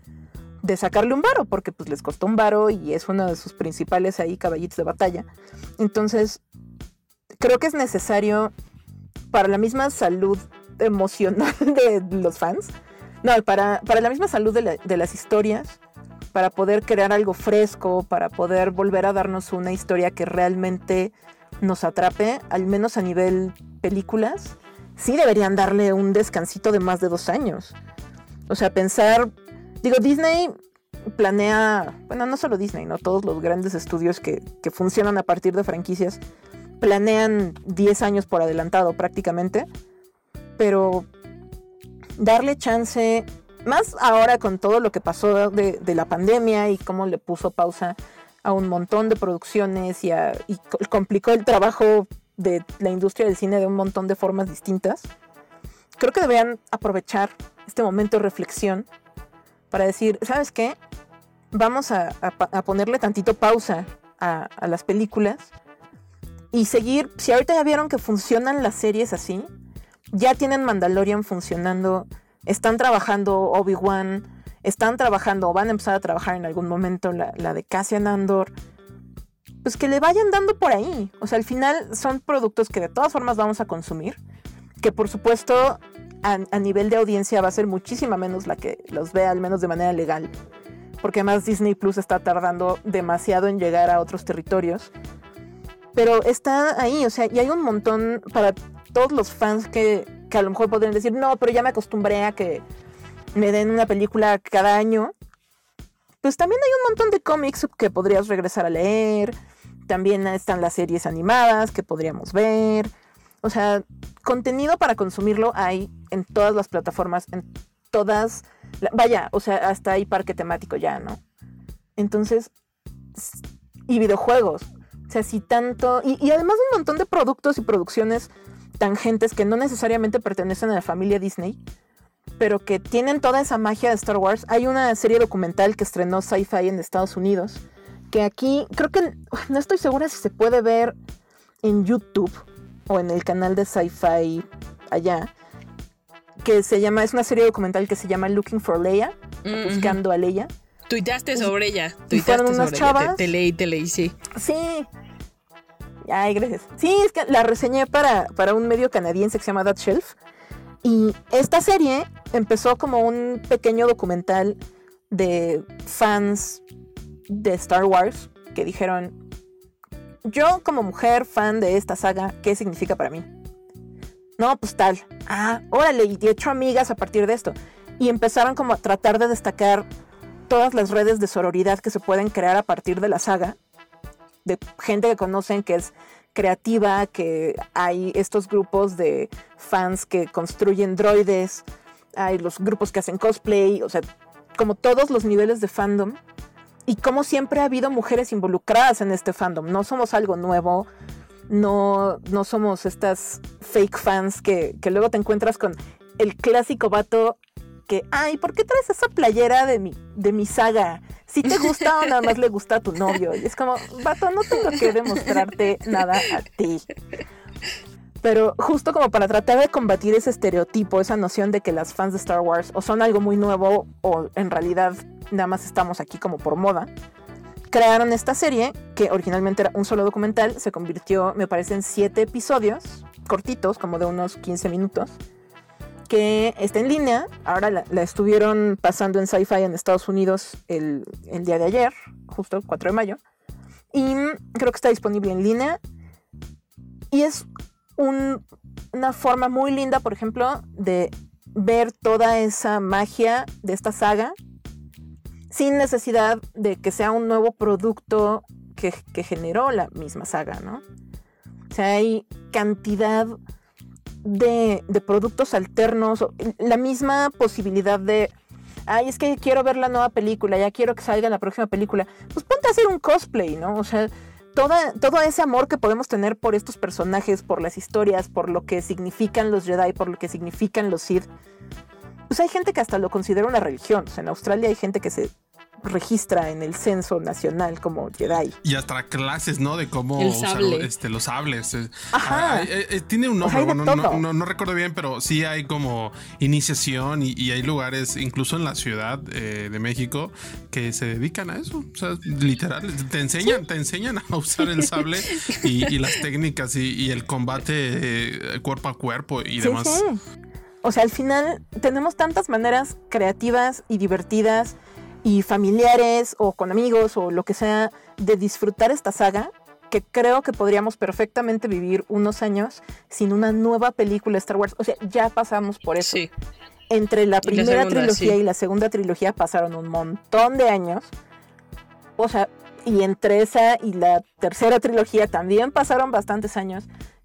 C: de sacarle un varo, porque pues les costó un varo y es uno de sus principales ahí caballitos de batalla. Entonces, creo que es necesario para la misma salud emocional de los fans, no, para, para la misma salud de, de las historias, para poder crear algo fresco, para poder volver a darnos una historia que realmente nos atrape, al menos a nivel películas, sí deberían darle un descansito de más de dos años. O sea, pensar Digo, Disney planea, bueno, no solo Disney, ¿no? Todos los grandes estudios que, funcionan a partir de franquicias planean 10 años por adelantado prácticamente. Pero darle chance, más ahora con todo lo que pasó de, la pandemia y cómo le puso pausa a un montón de producciones y, complicó el trabajo de la industria del cine de un montón de formas distintas. Creo que deberían aprovechar este momento de reflexión para decir, ¿sabes qué? Vamos a, ponerle tantito pausa a, las películas y seguir, si ahorita ya vieron que funcionan las series así, ya tienen Mandalorian funcionando, están trabajando Obi-Wan, están trabajando o van a empezar a trabajar en algún momento la, de Cassian Andor, pues que le vayan dando por ahí. O sea, al final son productos que de todas formas vamos a consumir, que por supuesto a, nivel de audiencia va a ser muchísima menos la que los vea, al menos de manera legal. Porque además Disney Plus está tardando demasiado en llegar a otros territorios. Pero está ahí, o sea, y hay un montón para todos los fans que, que a lo mejor podrían decir, no, pero ya me acostumbré a que me den una película cada año. Pues también hay un montón de cómics que podrías regresar a leer. También están las series animadas que podríamos ver. O sea, contenido para consumirlo hay en todas las plataformas, en todas, vaya, o sea, hasta hay parque temático ya, ¿no? Entonces, y videojuegos. O sea, si tanto, y, y además un montón de productos y producciones tangentes que no necesariamente pertenecen a la familia Disney, pero que tienen toda esa magia de Star Wars. Hay una serie documental que estrenó Sci-Fi en Estados Unidos, que aquí creo que no estoy segura si se puede ver en YouTube o en el canal de Sci-Fi allá, que se llama, es una serie documental que se llama Looking for Leia, mm, buscando a Leia.
A: Tuiteaste sobre ella. Tuiteaste
C: unas chavas.
A: Te, leí, te leí, sí.
C: Sí. Ay, gracias. Sí, es que la reseñé para, para un medio canadiense que se llama That Shelf. Y esta serie empezó como un pequeño documental de fans de Star Wars que dijeron, yo como mujer fan de esta saga, ¿qué significa para mí? No, pues tal. Ah, órale, y he hecho amigas a partir de esto. Y empezaron como a tratar de destacar todas las redes de sororidad que se pueden crear a partir de la saga. De gente que conocen que es creativa, que hay estos grupos de fans que construyen droides, hay los grupos que hacen cosplay, o sea, como todos los niveles de fandom y como siempre ha habido mujeres involucradas en este fandom. No somos algo nuevo, no, no somos estas fake fans que, luego te encuentras con el clásico vato que, ay, ¿por qué traes esa playera de mi, de mi saga? Si te gusta o nada más le gusta a tu novio. Y es como, vato, no tengo que demostrarte nada a ti. Pero justo como para tratar de combatir ese estereotipo, esa noción de que las fans de Star Wars o son algo muy nuevo o en realidad nada más estamos aquí como por moda, crearon esta serie que originalmente era un solo documental, se convirtió, me parece, en siete episodios cortitos, como de unos 15 minutos, que está en línea. Ahora la, estuvieron pasando en Sci-Fi en Estados Unidos el, el día de ayer, justo el 4 de mayo. Y creo que está disponible en línea. Y es una forma muy linda, por ejemplo, de ver toda esa magia de esta saga sin necesidad de que sea un nuevo producto que, generó la misma saga, ¿no? O sea, hay cantidad de, productos alternos, la misma posibilidad de ay, es que quiero ver la nueva película, ya quiero que salga la próxima película, pues ponte a hacer un cosplay, ¿no? O sea, toda, todo ese amor que podemos tener por estos personajes, por las historias, por lo que significan los Jedi, por lo que significan los Sith, pues hay gente que hasta lo considera una religión. En Australia hay gente que se registra en el censo nacional como Jedi.
B: Y hasta clases, ¿no? De cómo usar este, los sables.
C: Ajá.
B: Ah, eh, eh, tiene un nombre, no, recuerdo bien, pero sí hay como iniciación y, hay lugares, incluso en la ciudad eh, de México, que se dedican a eso. O sea, literal, te enseñan, te enseñan a usar el sable y, las técnicas y, el combate cuerpo a cuerpo y demás.
C: O sea, al final tenemos tantas maneras creativas y divertidas y familiares o con amigos o lo que sea de disfrutar esta saga que creo que podríamos perfectamente vivir unos años sin una nueva película de Star Wars. O sea, ya pasamos por eso. Sí. Entre la primera trilogía y la segunda trilogía pasaron un montón de años. O sea, y entre esa y la tercera trilogía también pasaron bastantes años.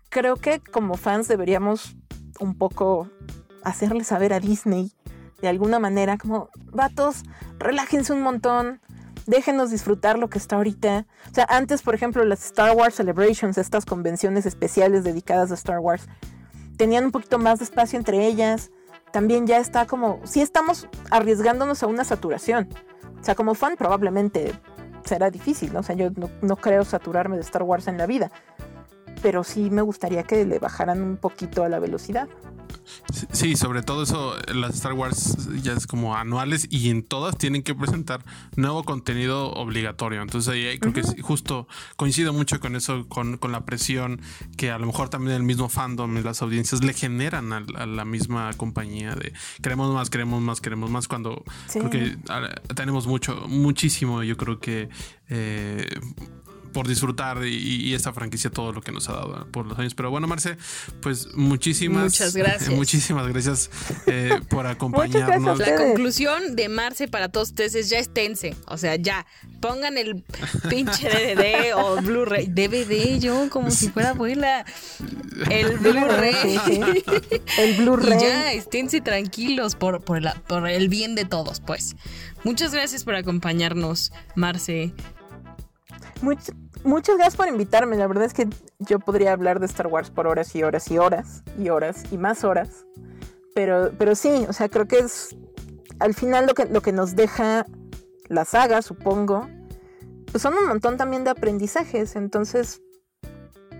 C: Creo que como fans deberíamos un poco hacerle saber a Disney de alguna manera, como, vatos, relájense un montón, déjenos disfrutar lo que está ahorita. O sea, antes, por ejemplo, las Star Wars Celebrations, estas convenciones especiales dedicadas a Star Wars, tenían un poquito más de espacio entre ellas. También ya está como, sí estamos arriesgándonos a una saturación. O sea, como fan probablemente será difícil, ¿no? O sea, yo no, no creo saturarme de Star Wars en la vida. Pero sí me gustaría que le bajaran un poquito a la velocidad.
B: Sí, sobre todo eso, las Star Wars ya es como anuales y en todas tienen que presentar nuevo contenido obligatorio. Entonces ahí creo que justo coincido mucho con eso, con, con, la presión que a lo mejor también el mismo fandom y las audiencias le generan a, la misma compañía de queremos más, queremos más, queremos más, cuando creo que ah, tenemos mucho, muchísimo, yo creo que... Eh, por disfrutar y, esta franquicia todo lo que nos ha dado por los años. Pero bueno, Marce, pues muchísimas
A: Muchas gracias.
B: muchísimas gracias eh, por acompañarnos.
A: La conclusión de Marce para todos ustedes es ya esténse. O sea, ya pongan el pinche DVD o Blu-ray. DVD, yo como si fuera abuela. El Blu-ray.
C: el Blu-ray.
A: ya esténse tranquilos por, por, el, por el bien de todos, pues. Muchas gracias por acompañarnos, Marce
C: muchas gracias por invitarme. La verdad es que yo podría hablar de Star Wars por horas y horas y horas y horas y más horas. Pero, pero sí, o sea, creo que es al final lo que, lo que nos deja la saga, supongo, pues son un montón también de aprendizajes. Entonces,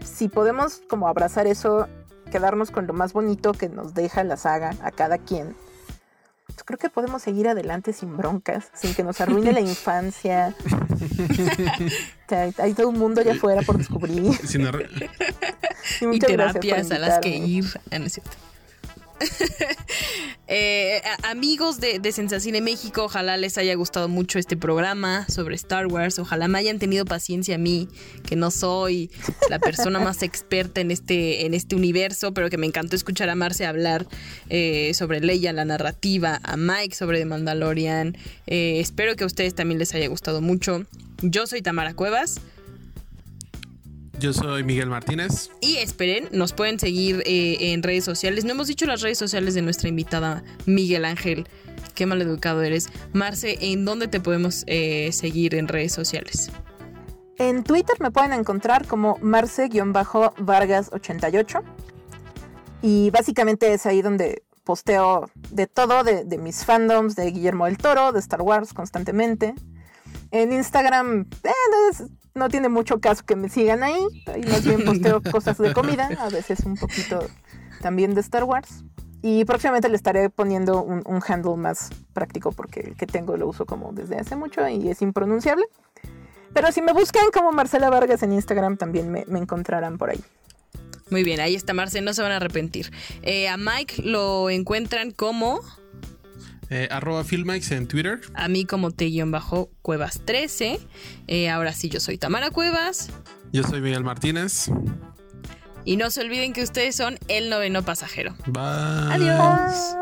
C: si podemos como abrazar eso, quedarnos con lo más bonito que nos deja la saga a cada quien creo que podemos seguir adelante sin broncas, sin que nos arruine la infancia. hay, todo un mundo allá afuera por descubrir.
A: y, terapias a las que ir. Ah, Eh, amigos de, de Sensacine México, ojalá les haya gustado mucho este programa sobre Star Wars. Ojalá me hayan tenido paciencia a mí, que no soy la persona más experta en este, en este universo, pero que me encantó escuchar a Marce hablar eh, sobre Leia, la narrativa, a Mike sobre The Mandalorian. Eh, espero que a ustedes también les haya gustado mucho. Yo soy Tamara Cuevas.
B: Yo soy Miguel Martínez.
A: Y esperen, nos pueden seguir eh, en redes sociales. No hemos dicho las redes sociales de nuestra invitada Miguel Ángel. Qué mal educado eres. Marce, ¿en dónde te podemos eh, seguir en redes sociales?
C: En Twitter me pueden encontrar como Marce-Vargas88. Y básicamente es ahí donde posteo de todo, de, de mis fandoms, de Guillermo del Toro, de Star Wars constantemente. En Instagram eh, no tiene mucho caso que me sigan ahí. Más bien posteo cosas de comida, a veces un poquito también de Star Wars. Y próximamente le estaré poniendo un, handle más práctico porque el que tengo lo uso como desde hace mucho y es impronunciable. Pero si me buscan como Marcela Vargas en Instagram también me, encontrarán por ahí.
A: Muy bien, ahí está Marce, no se van a arrepentir. Eh, a Mike lo encuentran como...
B: Eh, arroba Filmix en Twitter.
A: A mí como T-Cuevas 13. Eh, ahora sí, yo soy Tamara Cuevas.
B: Yo soy Miguel Martínez.
A: Y no se olviden que ustedes son el noveno pasajero.
B: Bye.
A: Adiós.